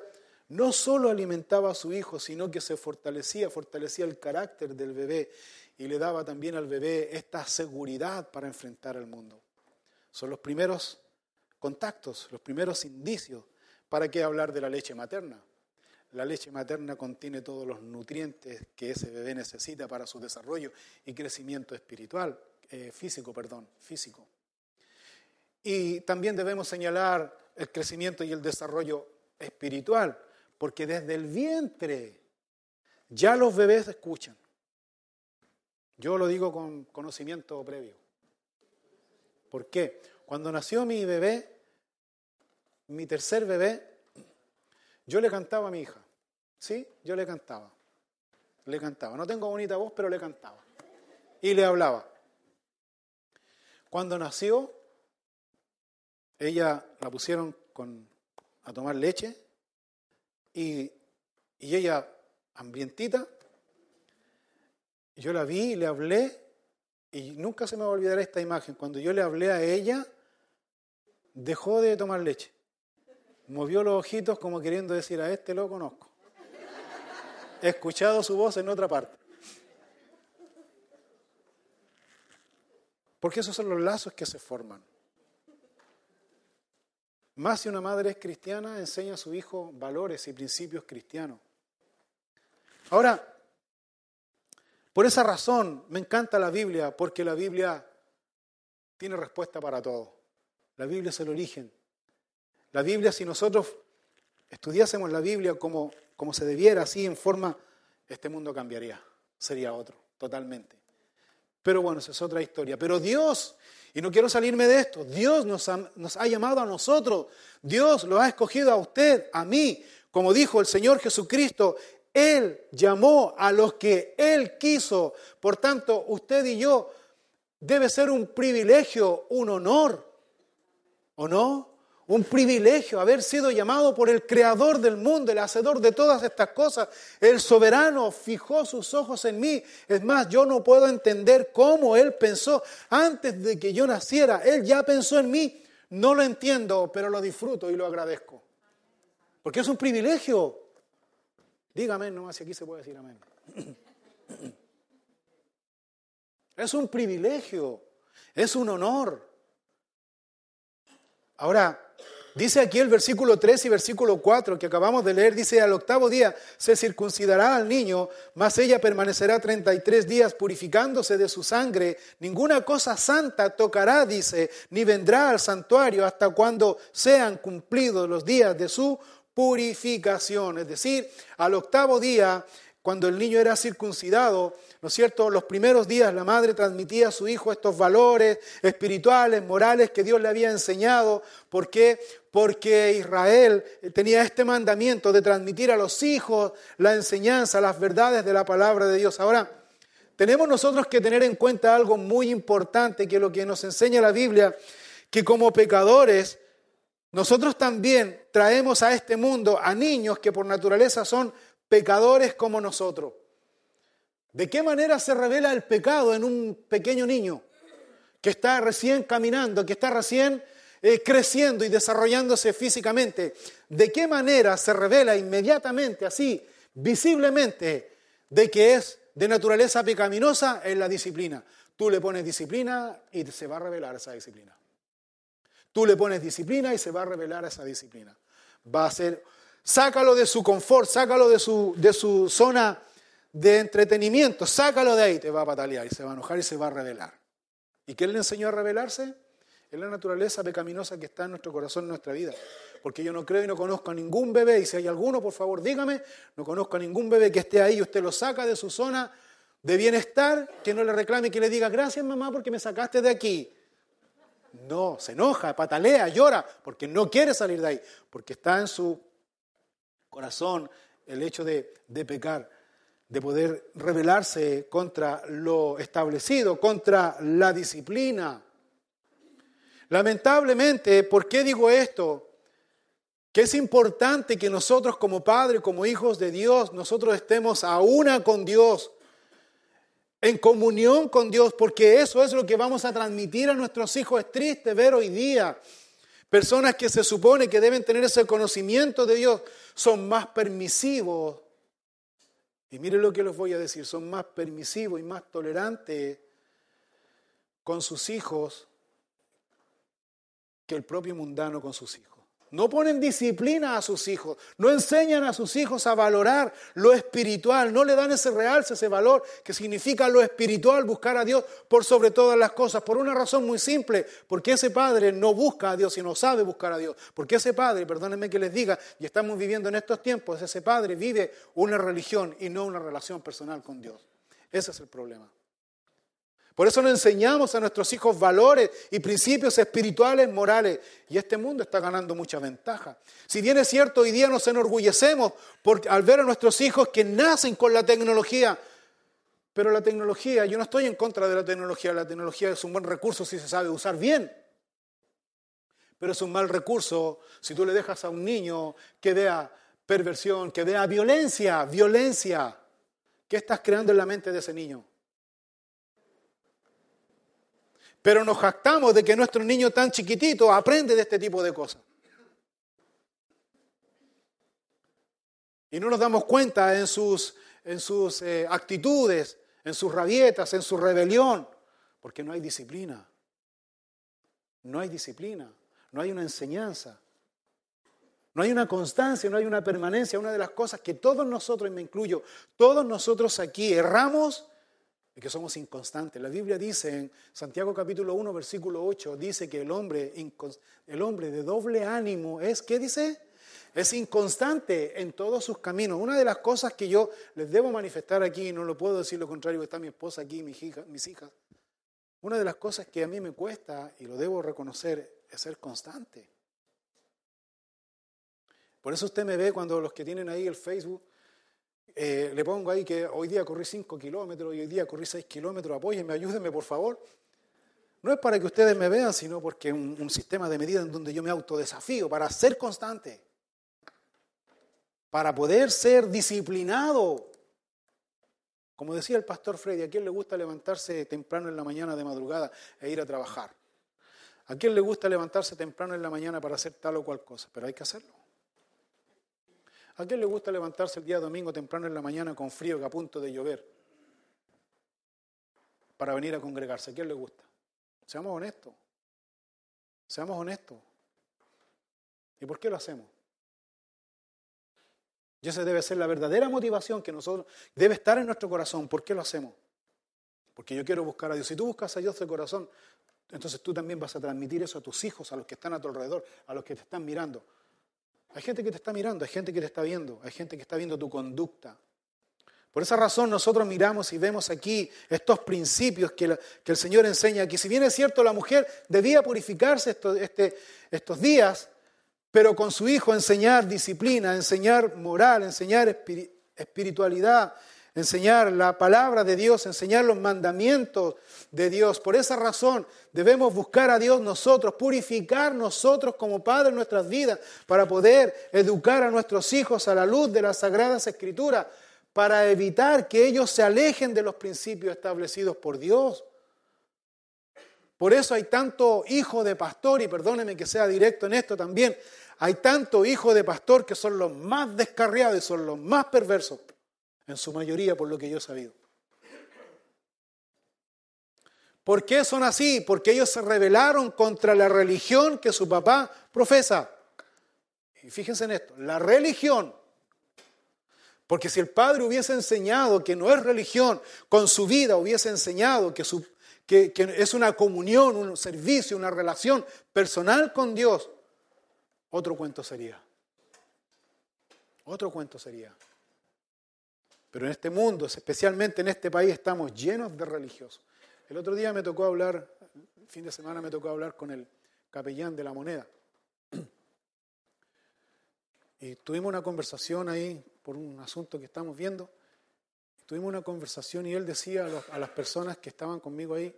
no solo alimentaba a su hijo, sino que se fortalecía, fortalecía el carácter del bebé y le daba también al bebé esta seguridad para enfrentar al mundo. Son los primeros contactos, los primeros indicios. ¿Para qué hablar de la leche materna? La leche materna contiene todos los nutrientes que ese bebé necesita para su desarrollo y crecimiento espiritual, eh, físico, perdón, físico. Y también debemos señalar el crecimiento y el desarrollo espiritual, porque desde el vientre ya los bebés escuchan. Yo lo digo con conocimiento previo. ¿Por qué? Cuando nació mi bebé, mi tercer bebé, yo le cantaba a mi hija. ¿Sí? Yo le cantaba. Le cantaba. No tengo bonita voz, pero le cantaba. Y le hablaba. Cuando nació, ella la pusieron a tomar leche y, y ella, hambrientita, yo la vi y le hablé y nunca se me va a olvidar esta imagen. Cuando yo le hablé a ella, dejó de tomar leche. Movió los ojitos como queriendo decir, a este lo conozco. He escuchado su voz en otra parte. Porque esos son los lazos que se forman. Más si una madre es cristiana, enseña a su hijo valores y principios cristianos. Ahora, por esa razón me encanta la Biblia, porque la Biblia tiene respuesta para todo. La Biblia es el origen. La Biblia, si nosotros estudiásemos la Biblia como, como se debiera, así en forma, este mundo cambiaría, sería otro, totalmente. Pero bueno, esa es otra historia. Pero Dios, y no quiero salirme de esto, Dios nos ha, nos ha llamado a nosotros, Dios lo ha escogido a usted, a mí, como dijo el Señor Jesucristo, él llamó a los que Él quiso. Por tanto, usted y yo debe ser un privilegio, un honor, ¿o no? Un privilegio haber sido llamado por el creador del mundo, el hacedor de todas estas cosas. El soberano fijó sus ojos en mí. Es más, yo no puedo entender cómo Él pensó antes de que yo naciera. Él ya pensó en mí. No lo entiendo, pero lo disfruto y lo agradezco. Porque es un privilegio. Dígame, no, si aquí se puede decir amén. Es un privilegio, es un honor. Ahora, dice aquí el versículo 3 y versículo 4 que acabamos de leer, dice, al octavo día se circuncidará al niño, mas ella permanecerá 33 días purificándose de su sangre, ninguna cosa santa tocará, dice, ni vendrá al santuario hasta cuando sean cumplidos los días de su purificación. Es decir, al octavo día, cuando el niño era circuncidado, ¿no es cierto? Los primeros días la madre transmitía a su hijo estos valores espirituales, morales que Dios le había enseñado. ¿Por qué? Porque Israel tenía este mandamiento de transmitir a los hijos la enseñanza, las verdades de la palabra de Dios. Ahora, tenemos nosotros que tener en cuenta algo muy importante que lo que nos enseña la Biblia, que como pecadores nosotros también traemos a este mundo a niños que por naturaleza son pecadores como nosotros. ¿De qué manera se revela el pecado en un pequeño niño que está recién caminando, que está recién eh, creciendo y desarrollándose físicamente? ¿De qué manera se revela inmediatamente, así, visiblemente, de que es de naturaleza pecaminosa en la disciplina? Tú le pones disciplina y se va a revelar esa disciplina. Tú le pones disciplina y se va a revelar esa disciplina. Va a ser, sácalo de su confort, sácalo de su, de su zona de entretenimiento, sácalo de ahí, te va a patalear y se va a enojar y se va a revelar. ¿Y qué le enseñó a revelarse? Es la naturaleza pecaminosa que está en nuestro corazón, en nuestra vida. Porque yo no creo y no conozco a ningún bebé, y si hay alguno, por favor, dígame, no conozco a ningún bebé que esté ahí y usted lo saca de su zona de bienestar, que no le reclame que le diga, gracias mamá porque me sacaste de aquí. No, se enoja, patalea, llora, porque no quiere salir de ahí, porque está en su corazón el hecho de pecar, de poder rebelarse contra lo establecido, contra la disciplina. Lamentablemente, ¿por qué digo esto? que es importante que nosotros como padres, como hijos de Dios, nosotros estemos a una con Dios, en comunión con Dios, porque eso es lo que vamos a transmitir a nuestros hijos. Es triste ver hoy día personas que se supone que deben tener ese conocimiento de Dios, son más permisivos. Y miren lo que les voy a decir, son más permisivos y más tolerantes con sus hijos que el propio mundano con sus hijos. No ponen disciplina a sus hijos, no enseñan a sus hijos a valorar lo espiritual, no le dan ese realce, ese valor que significa lo espiritual, buscar a Dios por sobre todas las cosas, por una razón muy simple, porque ese padre no busca a Dios y no sabe buscar a Dios, porque ese padre, perdónenme que les diga, y estamos viviendo en estos tiempos, ese padre vive una religión y no una relación personal con Dios. Ese es el problema. Por eso no enseñamos a nuestros hijos valores y principios espirituales, morales. Y este mundo está ganando mucha ventaja. Si bien es cierto, hoy día nos enorgullecemos por, al ver a nuestros hijos que nacen con la tecnología. Pero la tecnología, yo no estoy en contra de la tecnología. La tecnología es un buen recurso si se sabe usar bien. Pero es un mal recurso si tú le dejas a un niño que vea perversión, que vea violencia, violencia. ¿Qué estás creando en la mente de ese niño? Pero nos jactamos de que nuestro niño tan chiquitito aprende de este tipo de cosas. Y no nos damos cuenta en sus, en sus eh, actitudes, en sus rabietas, en su rebelión, porque no hay disciplina. No hay disciplina, no hay una enseñanza, no hay una constancia, no hay una permanencia. Una de las cosas que todos nosotros, y me incluyo, todos nosotros aquí erramos y que somos inconstantes. La Biblia dice en Santiago capítulo 1, versículo 8, dice que el hombre, el hombre de doble ánimo es, ¿qué dice? Es inconstante en todos sus caminos. Una de las cosas que yo les debo manifestar aquí, no lo puedo decir lo contrario, está mi esposa aquí, mis hijas, mis hijas. Una de las cosas que a mí me cuesta, y lo debo reconocer, es ser constante. Por eso usted me ve cuando los que tienen ahí el Facebook, eh, le pongo ahí que hoy día corrí 5 kilómetros y hoy día corrí 6 kilómetros, apóyenme, ayúdenme por favor. No es para que ustedes me vean, sino porque es un, un sistema de medida en donde yo me autodesafío para ser constante, para poder ser disciplinado. Como decía el pastor Freddy, ¿a quién le gusta levantarse temprano en la mañana de madrugada e ir a trabajar? ¿A quién le gusta levantarse temprano en la mañana para hacer tal o cual cosa? Pero hay que hacerlo. ¿A quién le gusta levantarse el día domingo temprano en la mañana con frío que a punto de llover? Para venir a congregarse. ¿A quién le gusta? Seamos honestos. Seamos honestos. ¿Y por qué lo hacemos? Y esa debe ser la verdadera motivación que nosotros debe estar en nuestro corazón. ¿Por qué lo hacemos? Porque yo quiero buscar a Dios. Si tú buscas a Dios de corazón, entonces tú también vas a transmitir eso a tus hijos, a los que están a tu alrededor, a los que te están mirando. Hay gente que te está mirando, hay gente que te está viendo, hay gente que está viendo tu conducta. Por esa razón nosotros miramos y vemos aquí estos principios que, el Señor enseña, que si bien es cierto la mujer debía purificarse este, estos días, pero con su hijo enseñar disciplina, enseñar moral, enseñar espiritualidad, enseñar la palabra de Dios, enseñar los mandamientos de Dios. Por esa razón debemos buscar a Dios nosotros, purificar nosotros como padres nuestras vidas para poder educar a nuestros hijos a la luz de las sagradas escrituras, para evitar que ellos se alejen de los principios establecidos por Dios. Por eso hay tanto hijo de pastor, y perdóneme que sea directo en esto también, hay tanto hijo de pastor que son los más descarriados y son los más perversos en su mayoría por lo que yo he sabido. ¿Por qué son así? Porque ellos se rebelaron contra la religión que su papá profesa. Y fíjense en esto, la religión. Porque si el padre hubiese enseñado que no es religión, con su vida hubiese enseñado que, que es una comunión, un servicio, una relación personal con Dios, otro cuento sería. Otro cuento sería. Pero en este mundo, especialmente en este país, estamos llenos de religiosos. El otro día me tocó hablar, fin de semana me tocó hablar con el capellán de la moneda. Y tuvimos una conversación ahí por un asunto que estamos viendo. Tuvimos una conversación y él decía a, las personas que estaban conmigo ahí,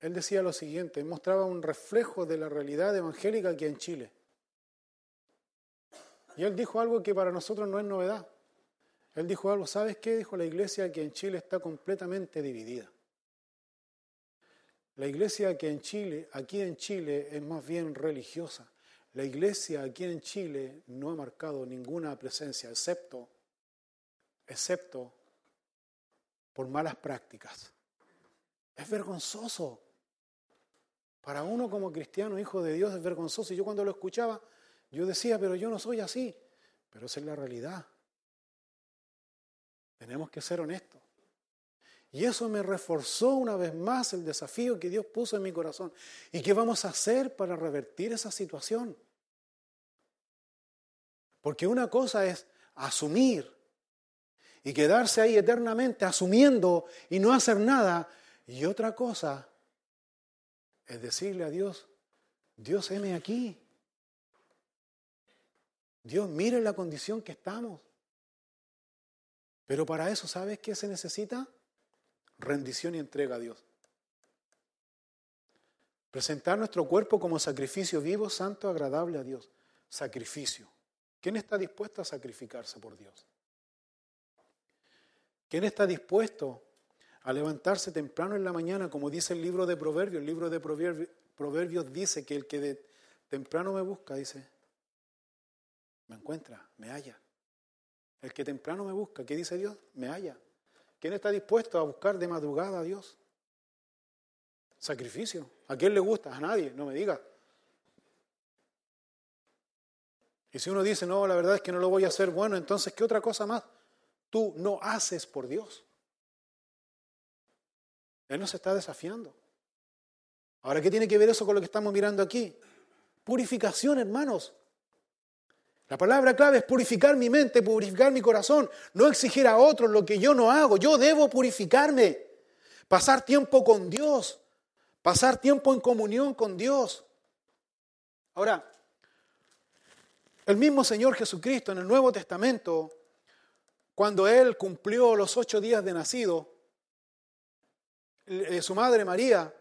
él decía lo siguiente, mostraba un reflejo de la realidad evangélica aquí en Chile. Y él dijo algo que para nosotros no es novedad. Él dijo algo, ¿sabes qué? Dijo la iglesia que en Chile está completamente dividida. La iglesia que en Chile, aquí en Chile, es más bien religiosa. La iglesia aquí en Chile no ha marcado ninguna presencia, excepto, excepto por malas prácticas. Es vergonzoso. Para uno como cristiano, hijo de Dios, es vergonzoso. Y yo cuando lo escuchaba, yo decía, pero yo no soy así. Pero esa es la realidad. Tenemos que ser honestos. Y eso me reforzó una vez más el desafío que Dios puso en mi corazón. ¿Y qué vamos a hacer para revertir esa situación? Porque una cosa es asumir y quedarse ahí eternamente asumiendo y no hacer nada. Y otra cosa es decirle a Dios, Dios, heme aquí. Dios, mire la condición que estamos. Pero para eso, ¿sabes qué se necesita? Rendición y entrega a Dios. Presentar nuestro cuerpo como sacrificio vivo, santo, agradable a Dios. Sacrificio. ¿Quién está dispuesto a sacrificarse por Dios? ¿Quién está dispuesto a levantarse temprano en la mañana, como dice el libro de Proverbios? El libro de Proverbios, dice que el que de temprano me busca, dice, me encuentra, me halla. El que temprano me busca, ¿qué dice Dios? Me halla. ¿Quién está dispuesto a buscar de madrugada a Dios? Sacrificio. ¿A quién le gusta? A nadie, no me diga. Y si uno dice, no, la verdad es que no lo voy a hacer, bueno, entonces, ¿qué otra cosa más? tú no haces por Dios. Él nos está desafiando. Ahora, ¿qué tiene que ver eso con lo que estamos mirando aquí? Purificación, hermanos. La palabra clave es purificar mi mente, purificar mi corazón, no exigir a otros lo que yo no hago. Yo debo purificarme, pasar tiempo con Dios, pasar tiempo en comunión con Dios. Ahora, el mismo Señor Jesucristo en el Nuevo Testamento cuando él cumplió los ocho días de nacido, eh, su madre María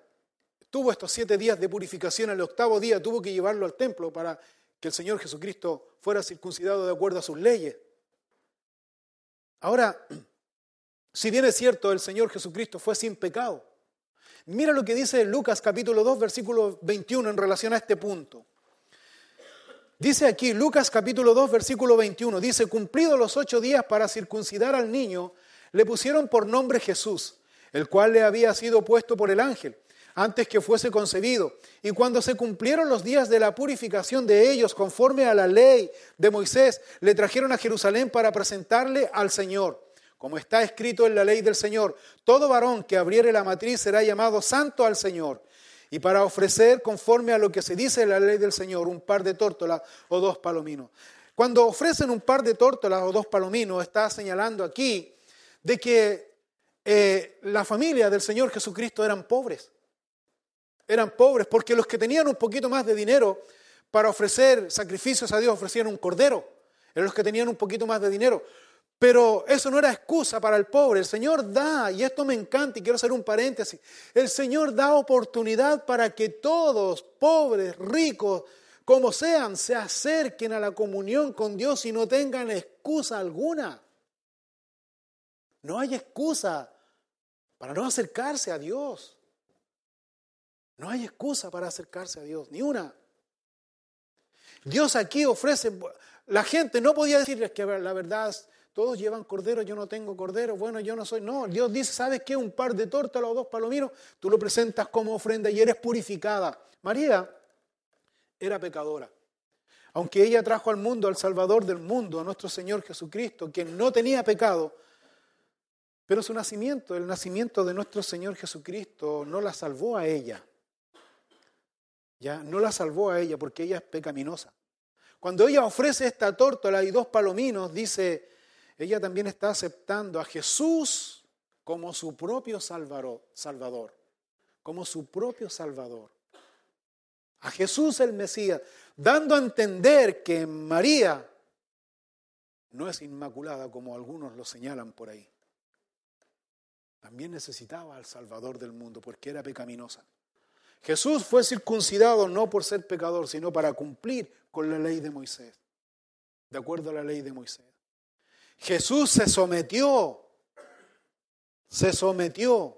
tuvo estos siete días de purificación. El octavo día tuvo que llevarlo al templo para que el Señor Jesucristo fuera circuncidado de acuerdo a sus leyes. Ahora, si bien es cierto, el Señor Jesucristo fue sin pecado. Mira lo que dice Lucas capítulo 2, versículo 21 en relación a este punto. Dice aquí, Lucas capítulo 2, versículo 21, dice, cumplidos los ocho días para circuncidar al niño, le pusieron por nombre Jesús, el cual le había sido puesto por el ángel antes que fuese concebido. Y cuando se cumplieron los días de la purificación de ellos, conforme a la ley de Moisés, le trajeron a Jerusalén para presentarle al Señor. Como está escrito en la ley del Señor, todo varón que abriere la matriz será llamado santo al Señor y para ofrecer, conforme a lo que se dice en la ley del Señor, un par de tórtolas o dos palominos. Cuando ofrecen un par de tórtolas o dos palominos, está señalando aquí de que eh, la familia del Señor Jesucristo eran pobres. Eran pobres porque los que tenían un poquito más de dinero para ofrecer sacrificios a Dios ofrecían un cordero. Eran los que tenían un poquito más de dinero. Pero eso no era excusa para el pobre. El Señor da, y esto me encanta y quiero hacer un paréntesis, el Señor da oportunidad para que todos, pobres, ricos, como sean, se acerquen a la comunión con Dios y no tengan excusa alguna. No hay excusa para no acercarse a Dios. No hay excusa para acercarse a Dios, ni una. Dios aquí ofrece, la gente no podía decirles que la verdad todos llevan cordero, yo no tengo cordero, bueno, yo no soy. No, Dios dice, ¿sabes qué? Un par de tortas o dos palominos, tú lo presentas como ofrenda y eres purificada. María era pecadora. Aunque ella trajo al mundo, al Salvador del mundo, a nuestro Señor Jesucristo, quien no tenía pecado, pero su nacimiento, el nacimiento de nuestro Señor Jesucristo, no la salvó a ella. Ya, no la salvó a ella porque ella es pecaminosa. Cuando ella ofrece esta tórtola y dos palominos, dice ella también está aceptando a Jesús como su propio Salvador, como su propio Salvador. A Jesús el Mesías, dando a entender que María no es inmaculada como algunos lo señalan por ahí. También necesitaba al Salvador del mundo porque era pecaminosa. Jesús fue circuncidado no por ser pecador, sino para cumplir con la ley de Moisés. de acuerdo a la ley de Moisés. Jesús se sometió, se sometió,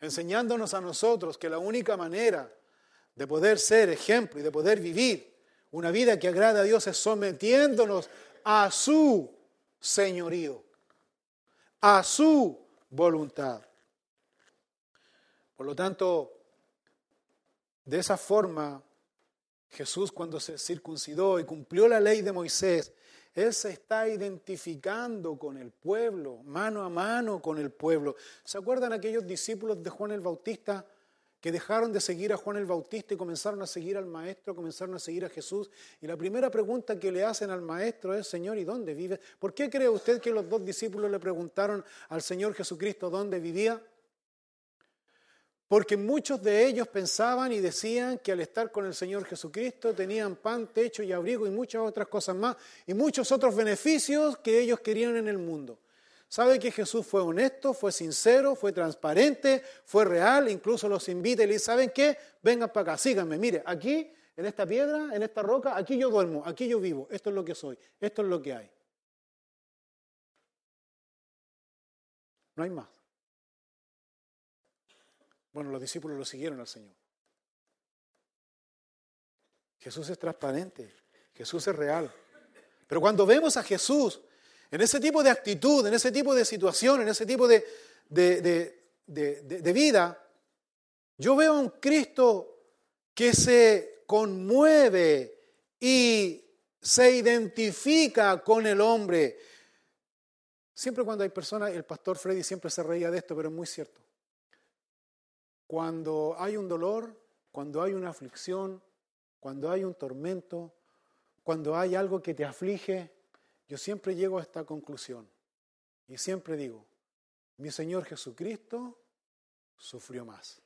enseñándonos a nosotros que la única manera de poder ser ejemplo y de poder vivir una vida que agrada a Dios es sometiéndonos a su señorío, a su voluntad. Por lo tanto, de esa forma, Jesús cuando se circuncidó y cumplió la ley de Moisés, Él se está identificando con el pueblo, mano a mano con el pueblo. ¿Se acuerdan aquellos discípulos de Juan el Bautista que dejaron de seguir a Juan el Bautista y comenzaron a seguir al Maestro, comenzaron a seguir a Jesús? Y la primera pregunta que le hacen al Maestro es, Señor, ¿y dónde vive? ¿Por qué cree usted que los dos discípulos le preguntaron al Señor Jesucristo dónde vivía? Porque muchos de ellos pensaban y decían que al estar con el Señor Jesucristo tenían pan, techo y abrigo y muchas otras cosas más y muchos otros beneficios que ellos querían en el mundo. ¿Sabe que Jesús fue honesto, fue sincero, fue transparente, fue real? Incluso los invita y le dice, ¿saben qué? Vengan para acá, síganme. Mire, aquí, en esta piedra, en esta roca, aquí yo duermo, aquí yo vivo. Esto es lo que soy, esto es lo que hay. No hay más. Bueno, los discípulos lo siguieron al Señor. Jesús es transparente, Jesús es real. Pero cuando vemos a Jesús en ese tipo de actitud, en ese tipo de situación, en ese tipo de, de, vida, yo veo a un Cristo que se conmueve y se identifica con el hombre. Siempre cuando hay personas, el pastor Freddy siempre se reía de esto, pero es muy cierto. Cuando hay un dolor, cuando hay una aflicción, cuando hay un tormento, cuando hay algo que te aflige, yo siempre llego a esta conclusión y siempre digo, mi Señor Jesucristo sufrió más.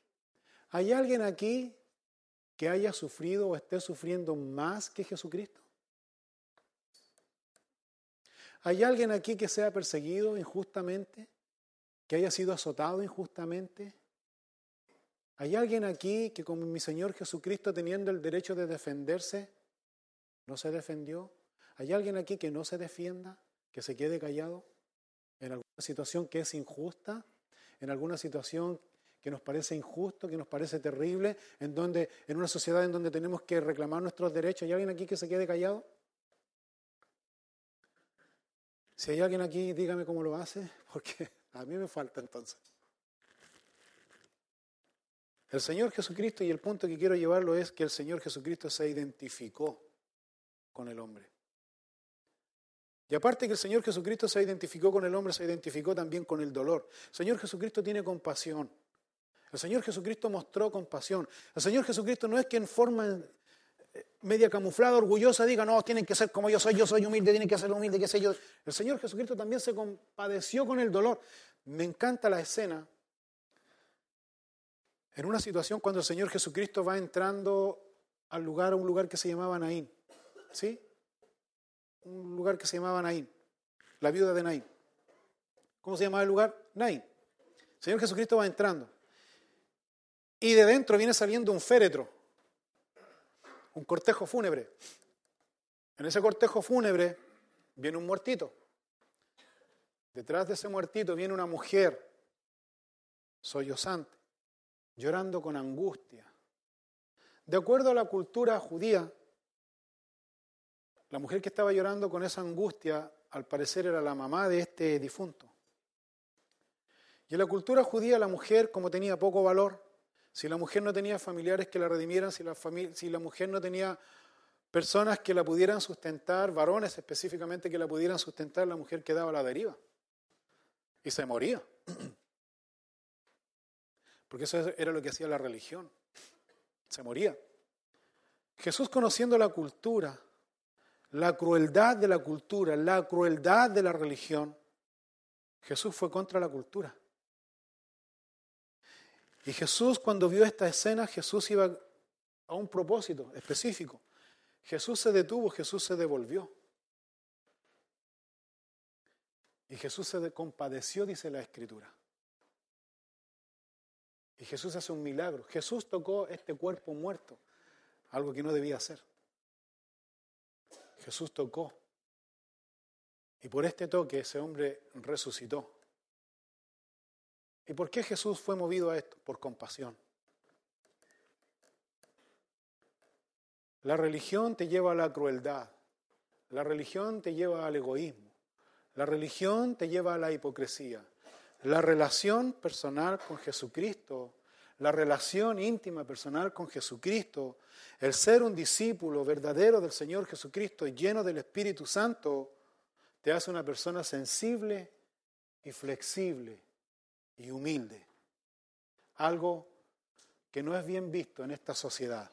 ¿Hay alguien aquí que haya sufrido o esté sufriendo más que Jesucristo? ¿Hay alguien aquí que sea perseguido injustamente? ¿Que haya sido azotado injustamente? ¿Hay alguien aquí que como mi Señor Jesucristo teniendo el derecho de defenderse, no se defendió? ¿Hay alguien aquí que no se defienda, que se quede callado en alguna situación que es injusta, en alguna situación que nos parece injusto, que nos parece terrible, en donde en una sociedad en donde tenemos que reclamar nuestros derechos, ¿hay alguien aquí que se quede callado? Si hay alguien aquí, dígame cómo lo hace, <laughs> porque a mí me falta entonces. El Señor Jesucristo, y el punto que quiero llevarlo es que el Señor Jesucristo se identificó con el hombre. Y aparte que el Señor Jesucristo se identificó con el hombre, se identificó también con el dolor. El Señor Jesucristo tiene compasión. El Señor Jesucristo mostró compasión. El Señor Jesucristo no es que en forma eh, media camuflada, orgullosa, diga, no, tienen que ser como yo soy, yo soy humilde, tienen que ser humilde, qué sé yo. El Señor Jesucristo también se compadeció con el dolor. Me encanta la escena en una situación cuando el Señor Jesucristo va entrando al lugar, a un lugar que se llamaba Naín. ¿Sí? Un lugar que se llamaba Naín. La viuda de Naín. ¿Cómo se llamaba el lugar? Naín. El Señor Jesucristo va entrando. Y de dentro viene saliendo un féretro. Un cortejo fúnebre. En ese cortejo fúnebre viene un muertito. Detrás de ese muertito viene una mujer sollozante llorando con angustia. De acuerdo a la cultura judía, la mujer que estaba llorando con esa angustia, al parecer era la mamá de este difunto. Y en la cultura judía la mujer, como tenía poco valor, si la mujer no tenía familiares que la redimieran, si la, mujer no tenía personas que la pudieran sustentar, varones específicamente que la pudieran sustentar, la mujer quedaba a la deriva y se moría. <clears throat> porque eso era lo que hacía la religión. Se moría. Jesús conociendo la cultura, la crueldad de la cultura, la crueldad de la religión, Jesús fue contra la cultura. Y Jesús cuando vio esta escena, Jesús iba a un propósito específico. Jesús se detuvo, Jesús se devolvió. Y Jesús se compadeció, dice la Escritura. Y Jesús hace un milagro. Jesús tocó este cuerpo muerto, algo que no debía hacer. Jesús tocó. Y por este toque ese hombre resucitó. ¿Y por qué Jesús fue movido a esto? Por compasión. La religión te lleva a la crueldad. La religión te lleva al egoísmo. La religión te lleva a la hipocresía. La relación personal con Jesucristo, la relación íntima personal con Jesucristo, el ser un discípulo verdadero del Señor Jesucristo lleno del Espíritu Santo, te hace una persona sensible y flexible y humilde. Algo que no es bien visto en esta sociedad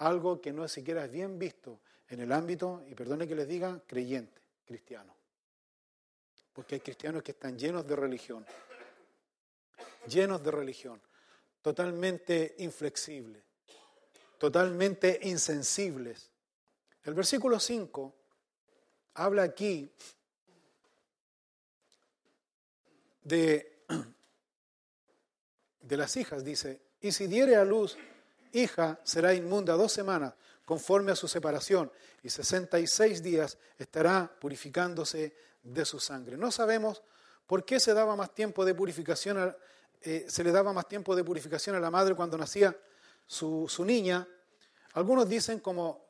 algo que no es siquiera bien visto en el ámbito, y perdone que les diga, creyente, cristiano. Porque hay cristianos que están llenos de religión, llenos de religión, totalmente inflexibles, totalmente insensibles. El versículo 5 habla aquí de, de las hijas, dice, y si diere a luz hija será inmunda dos semanas conforme a su separación y 66 días estará purificándose de su sangre. No sabemos por qué se daba más tiempo de purificación, eh, se le daba más tiempo de purificación a la madre cuando nacía su, niña. Algunos dicen como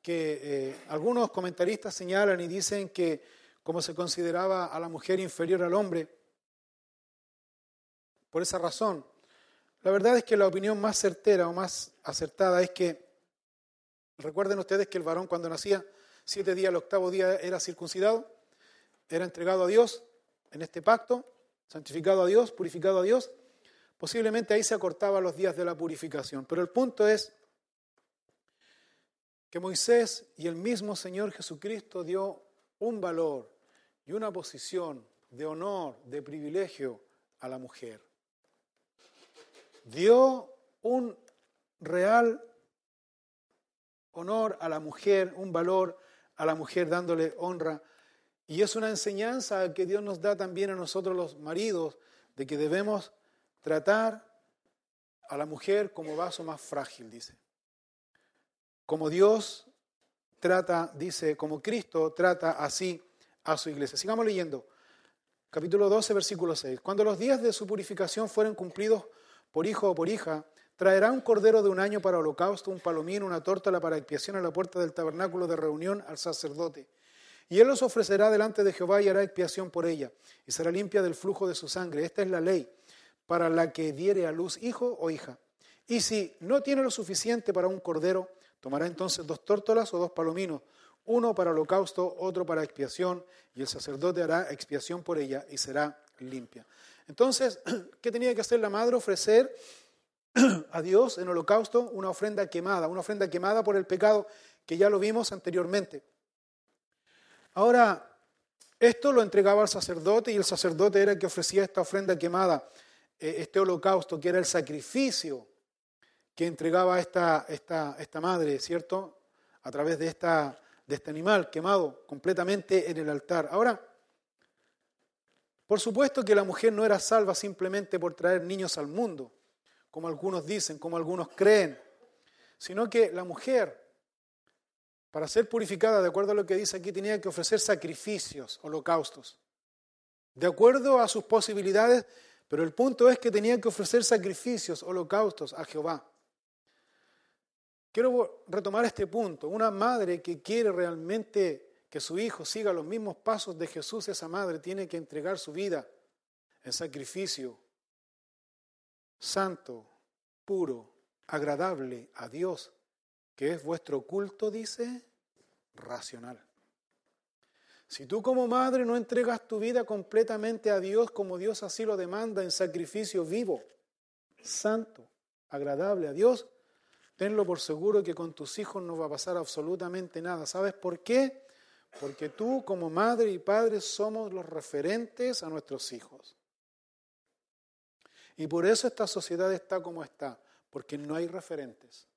que eh, algunos comentaristas señalan y dicen que como se consideraba a la mujer inferior al hombre, por esa razón la verdad es que la opinión más certera o más acertada es que, recuerden ustedes que el varón cuando nacía, siete días, el octavo día era circuncidado, era entregado a Dios en este pacto, santificado a Dios, purificado a Dios. Posiblemente ahí se acortaban los días de la purificación. Pero el punto es que Moisés y el mismo Señor Jesucristo dio un valor y una posición de honor, de privilegio a la mujer dio un real honor a la mujer, un valor a la mujer dándole honra. Y es una enseñanza que Dios nos da también a nosotros los maridos, de que debemos tratar a la mujer como vaso más frágil, dice. Como Dios trata, dice, como Cristo trata así a su iglesia. Sigamos leyendo. Capítulo 12, versículo 6. Cuando los días de su purificación fueron cumplidos, por hijo o por hija, traerá un cordero de un año para holocausto, un palomino, una tórtola para expiación a la puerta del tabernáculo de reunión al sacerdote. Y él los ofrecerá delante de Jehová y hará expiación por ella, y será limpia del flujo de su sangre. Esta es la ley para la que diere a luz hijo o hija. Y si no tiene lo suficiente para un cordero, tomará entonces dos tórtolas o dos palominos, uno para holocausto, otro para expiación, y el sacerdote hará expiación por ella y será limpia. Entonces, <clears throat> ¿qué tenía que hacer la madre? Ofrecer <clears throat> a Dios en holocausto una ofrenda quemada, una ofrenda quemada por el pecado, que ya lo vimos anteriormente. Ahora, esto lo entregaba al sacerdote y el sacerdote era el que ofrecía esta ofrenda quemada, eh, este holocausto, que era el sacrificio que entregaba esta, esta, esta madre, ¿cierto? A través de, esta, de este animal quemado completamente en el altar. Ahora, por supuesto que la mujer no era salva simplemente por traer niños al mundo, como algunos dicen, como algunos creen, sino que la mujer, para ser purificada, de acuerdo a lo que dice aquí, tenía que ofrecer sacrificios, holocaustos, de acuerdo a sus posibilidades, pero el punto es que tenía que ofrecer sacrificios, holocaustos a Jehová. Quiero retomar este punto. Una madre que quiere realmente que su hijo siga los mismos pasos de Jesús, esa madre tiene que entregar su vida en sacrificio santo, puro, agradable a Dios, que es vuestro culto, dice, racional. Si tú como madre no entregas tu vida completamente a Dios como Dios así lo demanda en sacrificio vivo, santo, agradable a Dios, tenlo por seguro que con tus hijos no va a pasar absolutamente nada. ¿Sabes por qué? Porque tú como madre y padre somos los referentes a nuestros hijos. Y por eso esta sociedad está como está, porque no hay referentes.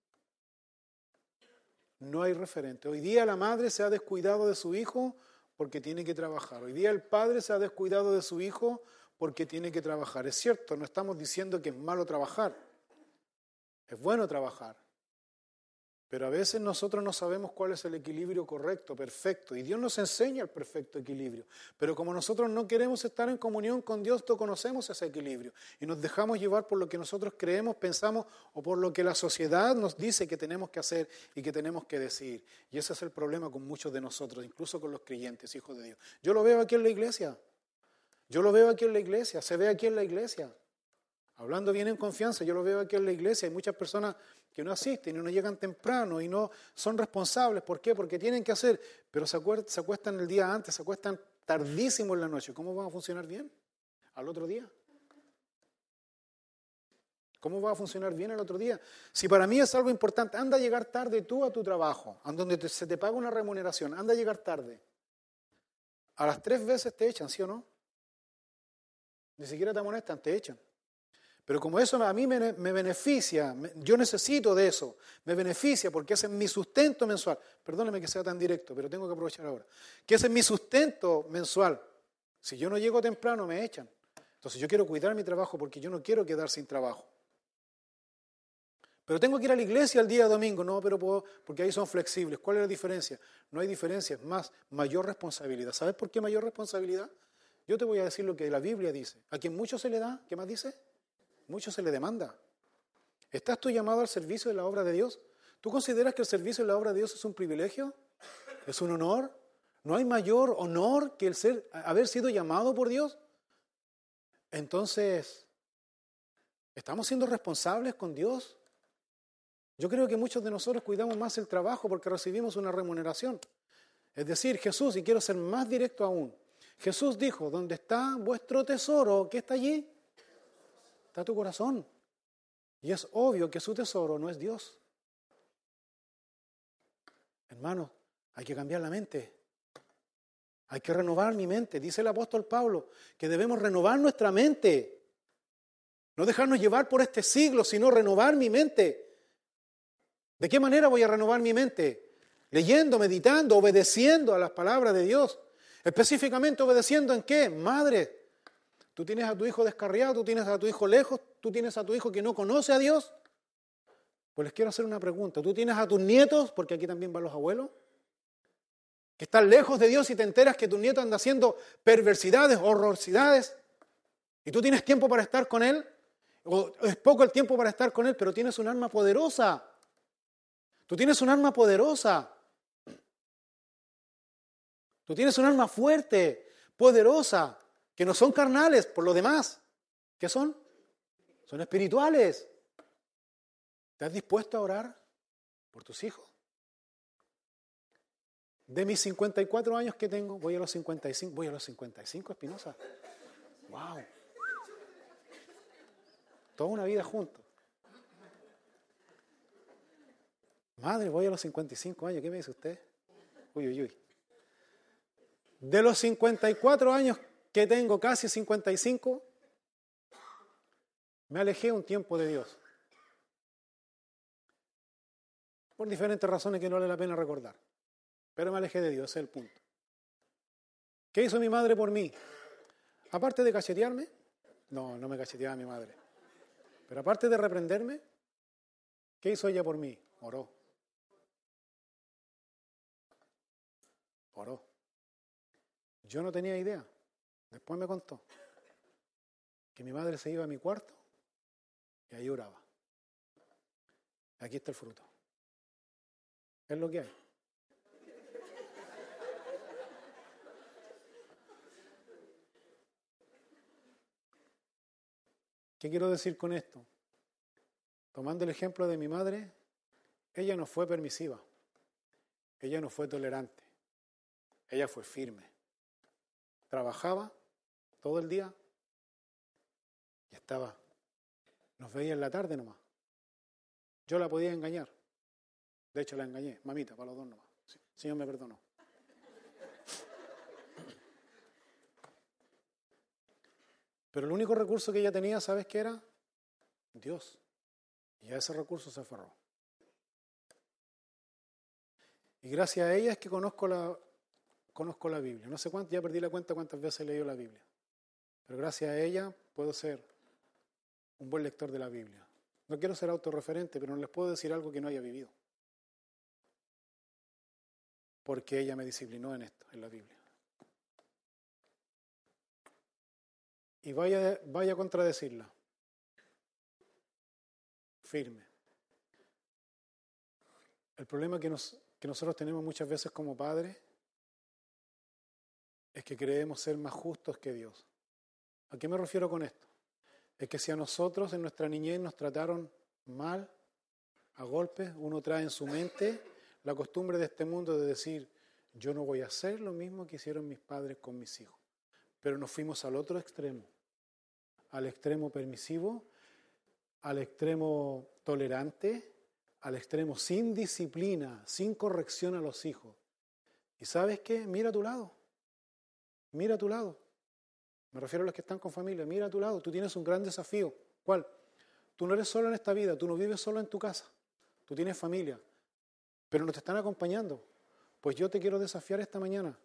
No hay referentes. Hoy día la madre se ha descuidado de su hijo porque tiene que trabajar. Hoy día el padre se ha descuidado de su hijo porque tiene que trabajar. Es cierto, no estamos diciendo que es malo trabajar. Es bueno trabajar. Pero a veces nosotros no sabemos cuál es el equilibrio correcto, perfecto. Y Dios nos enseña el perfecto equilibrio. Pero como nosotros no queremos estar en comunión con Dios, no conocemos ese equilibrio. Y nos dejamos llevar por lo que nosotros creemos, pensamos o por lo que la sociedad nos dice que tenemos que hacer y que tenemos que decir. Y ese es el problema con muchos de nosotros, incluso con los creyentes, hijos de Dios. Yo lo veo aquí en la iglesia. Yo lo veo aquí en la iglesia. Se ve aquí en la iglesia. Hablando bien en confianza, yo lo veo aquí en la iglesia, hay muchas personas que no asisten y no llegan temprano y no son responsables. ¿Por qué? Porque tienen que hacer, pero se, acuestan el día antes, se acuestan tardísimo en la noche. ¿Cómo va a funcionar bien al otro día? ¿Cómo va a funcionar bien el otro día? Si para mí es algo importante, anda a llegar tarde tú a tu trabajo, a donde se te paga una remuneración, anda a llegar tarde. A las tres veces te echan, ¿sí o no? Ni siquiera te amonestan, te echan. Pero como eso a mí me, beneficia, yo necesito de eso, me beneficia porque ese es mi sustento mensual. Perdóneme que sea tan directo, pero tengo que aprovechar ahora. Que ese es mi sustento mensual. Si yo no llego temprano, me echan. Entonces yo quiero cuidar mi trabajo porque yo no quiero quedar sin trabajo. Pero tengo que ir a la iglesia el día domingo, no, pero puedo, porque ahí son flexibles. ¿Cuál es la diferencia? No hay diferencia, es más, mayor responsabilidad. ¿Sabes por qué mayor responsabilidad? Yo te voy a decir lo que la Biblia dice. A quien mucho se le da, ¿qué más dice? Mucho se le demanda. ¿Estás tú llamado al servicio de la obra de Dios? ¿Tú consideras que el servicio de la obra de Dios es un privilegio? ¿Es un honor? ¿No hay mayor honor que el ser, haber sido llamado por Dios? Entonces, ¿estamos siendo responsables con Dios? Yo creo que muchos de nosotros cuidamos más el trabajo porque recibimos una remuneración. Es decir, Jesús, y quiero ser más directo aún, Jesús dijo, ¿dónde está vuestro tesoro? ¿Qué está allí? Está tu corazón. Y es obvio que su tesoro no es Dios. Hermano, hay que cambiar la mente. Hay que renovar mi mente. Dice el apóstol Pablo que debemos renovar nuestra mente. No dejarnos llevar por este siglo, sino renovar mi mente. ¿De qué manera voy a renovar mi mente? Leyendo, meditando, obedeciendo a las palabras de Dios. Específicamente obedeciendo en qué? Madre, Tú tienes a tu hijo descarriado, tú tienes a tu hijo lejos, tú tienes a tu hijo que no conoce a Dios. Pues les quiero hacer una pregunta. ¿Tú tienes a tus nietos, porque aquí también van los abuelos, que están lejos de Dios y te enteras que tu nieto anda haciendo perversidades, horrorosidades, y tú tienes tiempo para estar con él? O es poco el tiempo para estar con él, pero tienes un arma poderosa. Tú tienes un arma poderosa. Tú tienes un arma fuerte, poderosa que no son carnales por lo demás. ¿Qué son? Son espirituales. ¿Estás dispuesto a orar por tus hijos? De mis 54 años que tengo, voy a los 55, voy a los 55, Espinosa. ¡Wow! Toda una vida juntos. Madre, voy a los 55 años, ¿qué me dice usted? Uy, uy, uy. De los 54 años que tengo casi 55, me alejé un tiempo de Dios. Por diferentes razones que no vale la pena recordar. Pero me alejé de Dios, ese es el punto. ¿Qué hizo mi madre por mí? Aparte de cachetearme, no, no me cacheteaba mi madre. Pero aparte de reprenderme, ¿qué hizo ella por mí? Oró. Oró. Yo no tenía idea. Después me contó que mi madre se iba a mi cuarto y ahí oraba. Aquí está el fruto. Es lo que hay. ¿Qué quiero decir con esto? Tomando el ejemplo de mi madre, ella no fue permisiva, ella no fue tolerante, ella fue firme. Trabajaba todo el día y estaba. Nos veía en la tarde nomás. Yo la podía engañar. De hecho, la engañé, mamita, para los dos nomás. Señor me perdonó. Pero el único recurso que ella tenía, ¿sabes qué era? Dios. Y a ese recurso se aferró. Y gracias a ella es que conozco la, conozco la Biblia. No sé cuánto, ya perdí la cuenta cuántas veces he leído la Biblia. Pero gracias a ella puedo ser un buen lector de la Biblia. No quiero ser autorreferente, pero no les puedo decir algo que no haya vivido. porque ella me disciplinó en esto, en la Biblia. Y vaya, vaya a contradecirla. Firme. El problema que, que nosotros tenemos muchas veces como padres es que creemos ser más justos que Dios. ¿A qué me refiero con esto? Es que si a nosotros en nuestra niñez nos trataron mal, a golpes, uno trae en su mente la costumbre de este mundo de decir, yo no voy a hacer lo mismo que hicieron mis padres con mis hijos. Pero nos fuimos al otro extremo, al extremo permisivo, al extremo tolerante, al extremo sin disciplina, sin corrección a los hijos. ¿Y sabes qué? Mira a tu lado. Mira a tu lado. Me refiero a los que están con familia. Mira a tu lado. Tú tienes un gran desafío. ¿Cuál? Tú no eres solo en esta vida. Tú no vives solo en tu casa. Tú tienes familia. Pero no te están acompañando. Pues yo te quiero desafiar esta mañana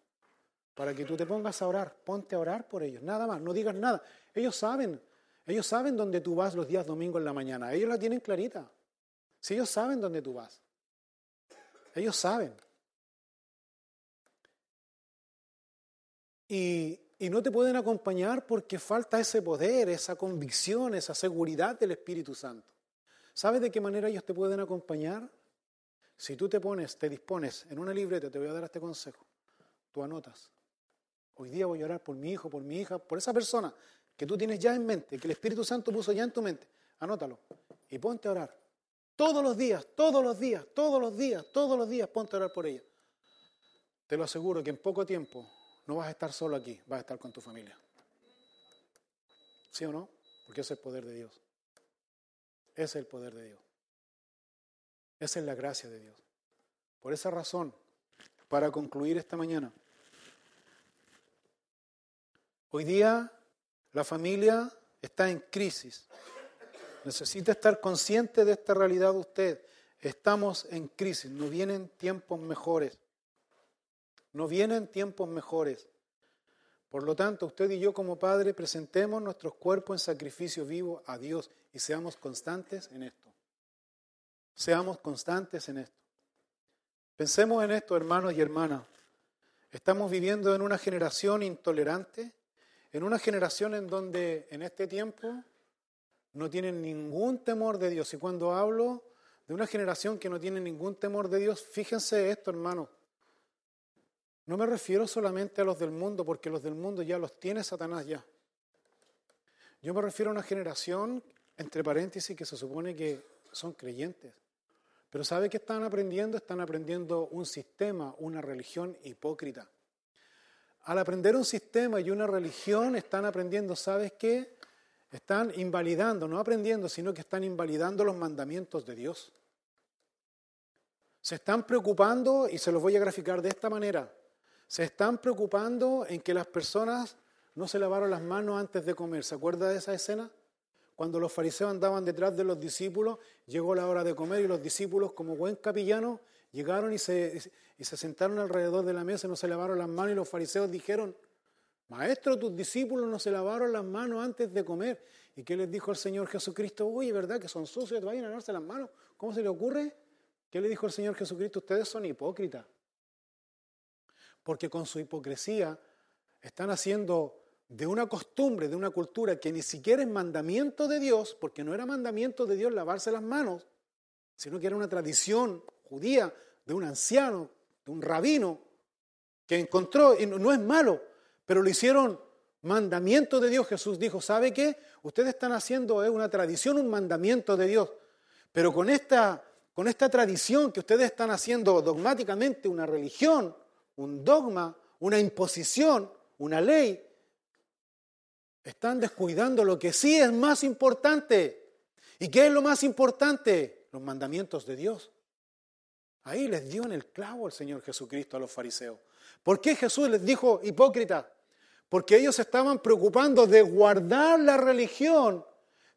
para que tú te pongas a orar. Ponte a orar por ellos. Nada más. No digas nada. Ellos saben. Ellos saben dónde tú vas los días domingos en la mañana. Ellos la tienen clarita. Si ellos saben dónde tú vas. Ellos saben. Y, y no te pueden acompañar porque falta ese poder, esa convicción, esa seguridad del Espíritu Santo. ¿Sabes de qué manera ellos te pueden acompañar? Si tú te pones, te dispones en una libreta, te voy a dar este consejo. Tú anotas. Hoy día voy a orar por mi hijo, por mi hija, por esa persona que tú tienes ya en mente, que el Espíritu Santo puso ya en tu mente. Anótalo y ponte a orar. Todos los días, todos los días, todos los días, todos los días, ponte a orar por ella. Te lo aseguro que en poco tiempo no vas a estar solo aquí, vas a estar con tu familia. ¿Sí o no? Porque ese es el poder de Dios. Ese es el poder de Dios. Esa es la gracia de Dios. Por esa razón, para concluir esta mañana, hoy día la familia está en crisis. Necesita estar consciente de esta realidad usted. Estamos en crisis, no vienen tiempos mejores. No vienen tiempos mejores. Por lo tanto, usted y yo como padre presentemos nuestros cuerpos en sacrificio vivo a Dios y seamos constantes en esto. Seamos constantes en esto. Pensemos en esto, hermanos y hermanas. Estamos viviendo en una generación intolerante, en una generación en donde en este tiempo no tienen ningún temor de Dios. Y cuando hablo de una generación que no tiene ningún temor de Dios, fíjense esto, hermano. No me refiero solamente a los del mundo, porque los del mundo ya los tiene Satanás ya. Yo me refiero a una generación, entre paréntesis, que se supone que son creyentes. Pero ¿sabe qué están aprendiendo? Están aprendiendo un sistema, una religión hipócrita. Al aprender un sistema y una religión, están aprendiendo, ¿sabes qué? Están invalidando, no aprendiendo, sino que están invalidando los mandamientos de Dios. Se están preocupando, y se los voy a graficar de esta manera, se están preocupando en que las personas no se lavaron las manos antes de comer. ¿Se acuerda de esa escena? Cuando los fariseos andaban detrás de los discípulos, llegó la hora de comer y los discípulos, como buen capillano, llegaron y se, y se sentaron alrededor de la mesa, y no se lavaron las manos y los fariseos dijeron, Maestro, tus discípulos no se lavaron las manos antes de comer. ¿Y qué les dijo el Señor Jesucristo? Oye, ¿verdad que son sucios? Vayan a lavarse las manos. ¿Cómo se le ocurre? ¿Qué le dijo el Señor Jesucristo? Ustedes son hipócritas. Porque con su hipocresía están haciendo de una costumbre, de una cultura que ni siquiera es mandamiento de Dios, porque no era mandamiento de Dios lavarse las manos, sino que era una tradición judía de un anciano, de un rabino, que encontró, y no es malo, pero lo hicieron mandamiento de Dios. Jesús dijo, ¿sabe qué? Ustedes están haciendo una tradición, un mandamiento de Dios. Pero con esta, con esta tradición que ustedes están haciendo dogmáticamente una religión, un dogma, una imposición, una ley, están descuidando lo que sí es más importante. ¿Y qué es lo más importante? Los mandamientos de Dios. Ahí les dio en el clavo el Señor Jesucristo a los fariseos. ¿Por qué Jesús les dijo hipócrita? Porque ellos estaban preocupando de guardar la religión,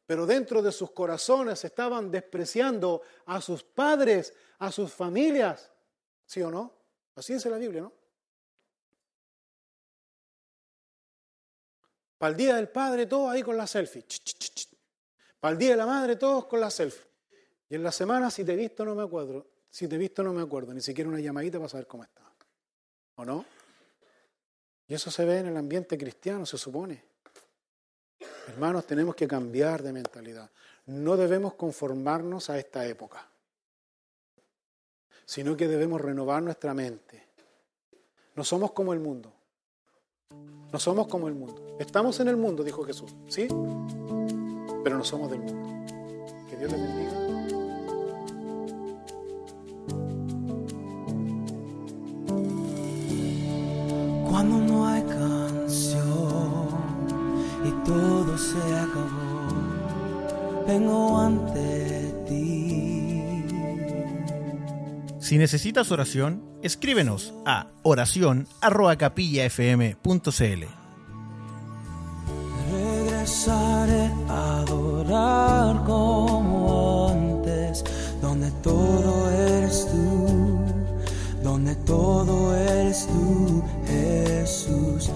pero dentro de sus corazones estaban despreciando a sus padres, a sus familias. ¿Sí o no? Así dice la Biblia, ¿no? Para el día del padre, todos ahí con la selfie. Para el día de la madre, todos con la selfie. Y en la semana, si te he visto, no me acuerdo. Si te he visto, no me acuerdo. Ni siquiera una llamadita para saber cómo está. ¿O no? Y eso se ve en el ambiente cristiano, se supone. Hermanos, tenemos que cambiar de mentalidad. No debemos conformarnos a esta época, sino que debemos renovar nuestra mente. No somos como el mundo. No somos como el mundo. Estamos en el mundo, dijo Jesús, ¿sí? Pero no somos del mundo. Que Dios les bendiga. Cuando no hay canción y todo se acabó, vengo ante Si necesitas oración, escríbenos a oración@capillafm.cl. Regresaré a adorar como antes, donde todo eres tú, donde todo eres tú, Jesús.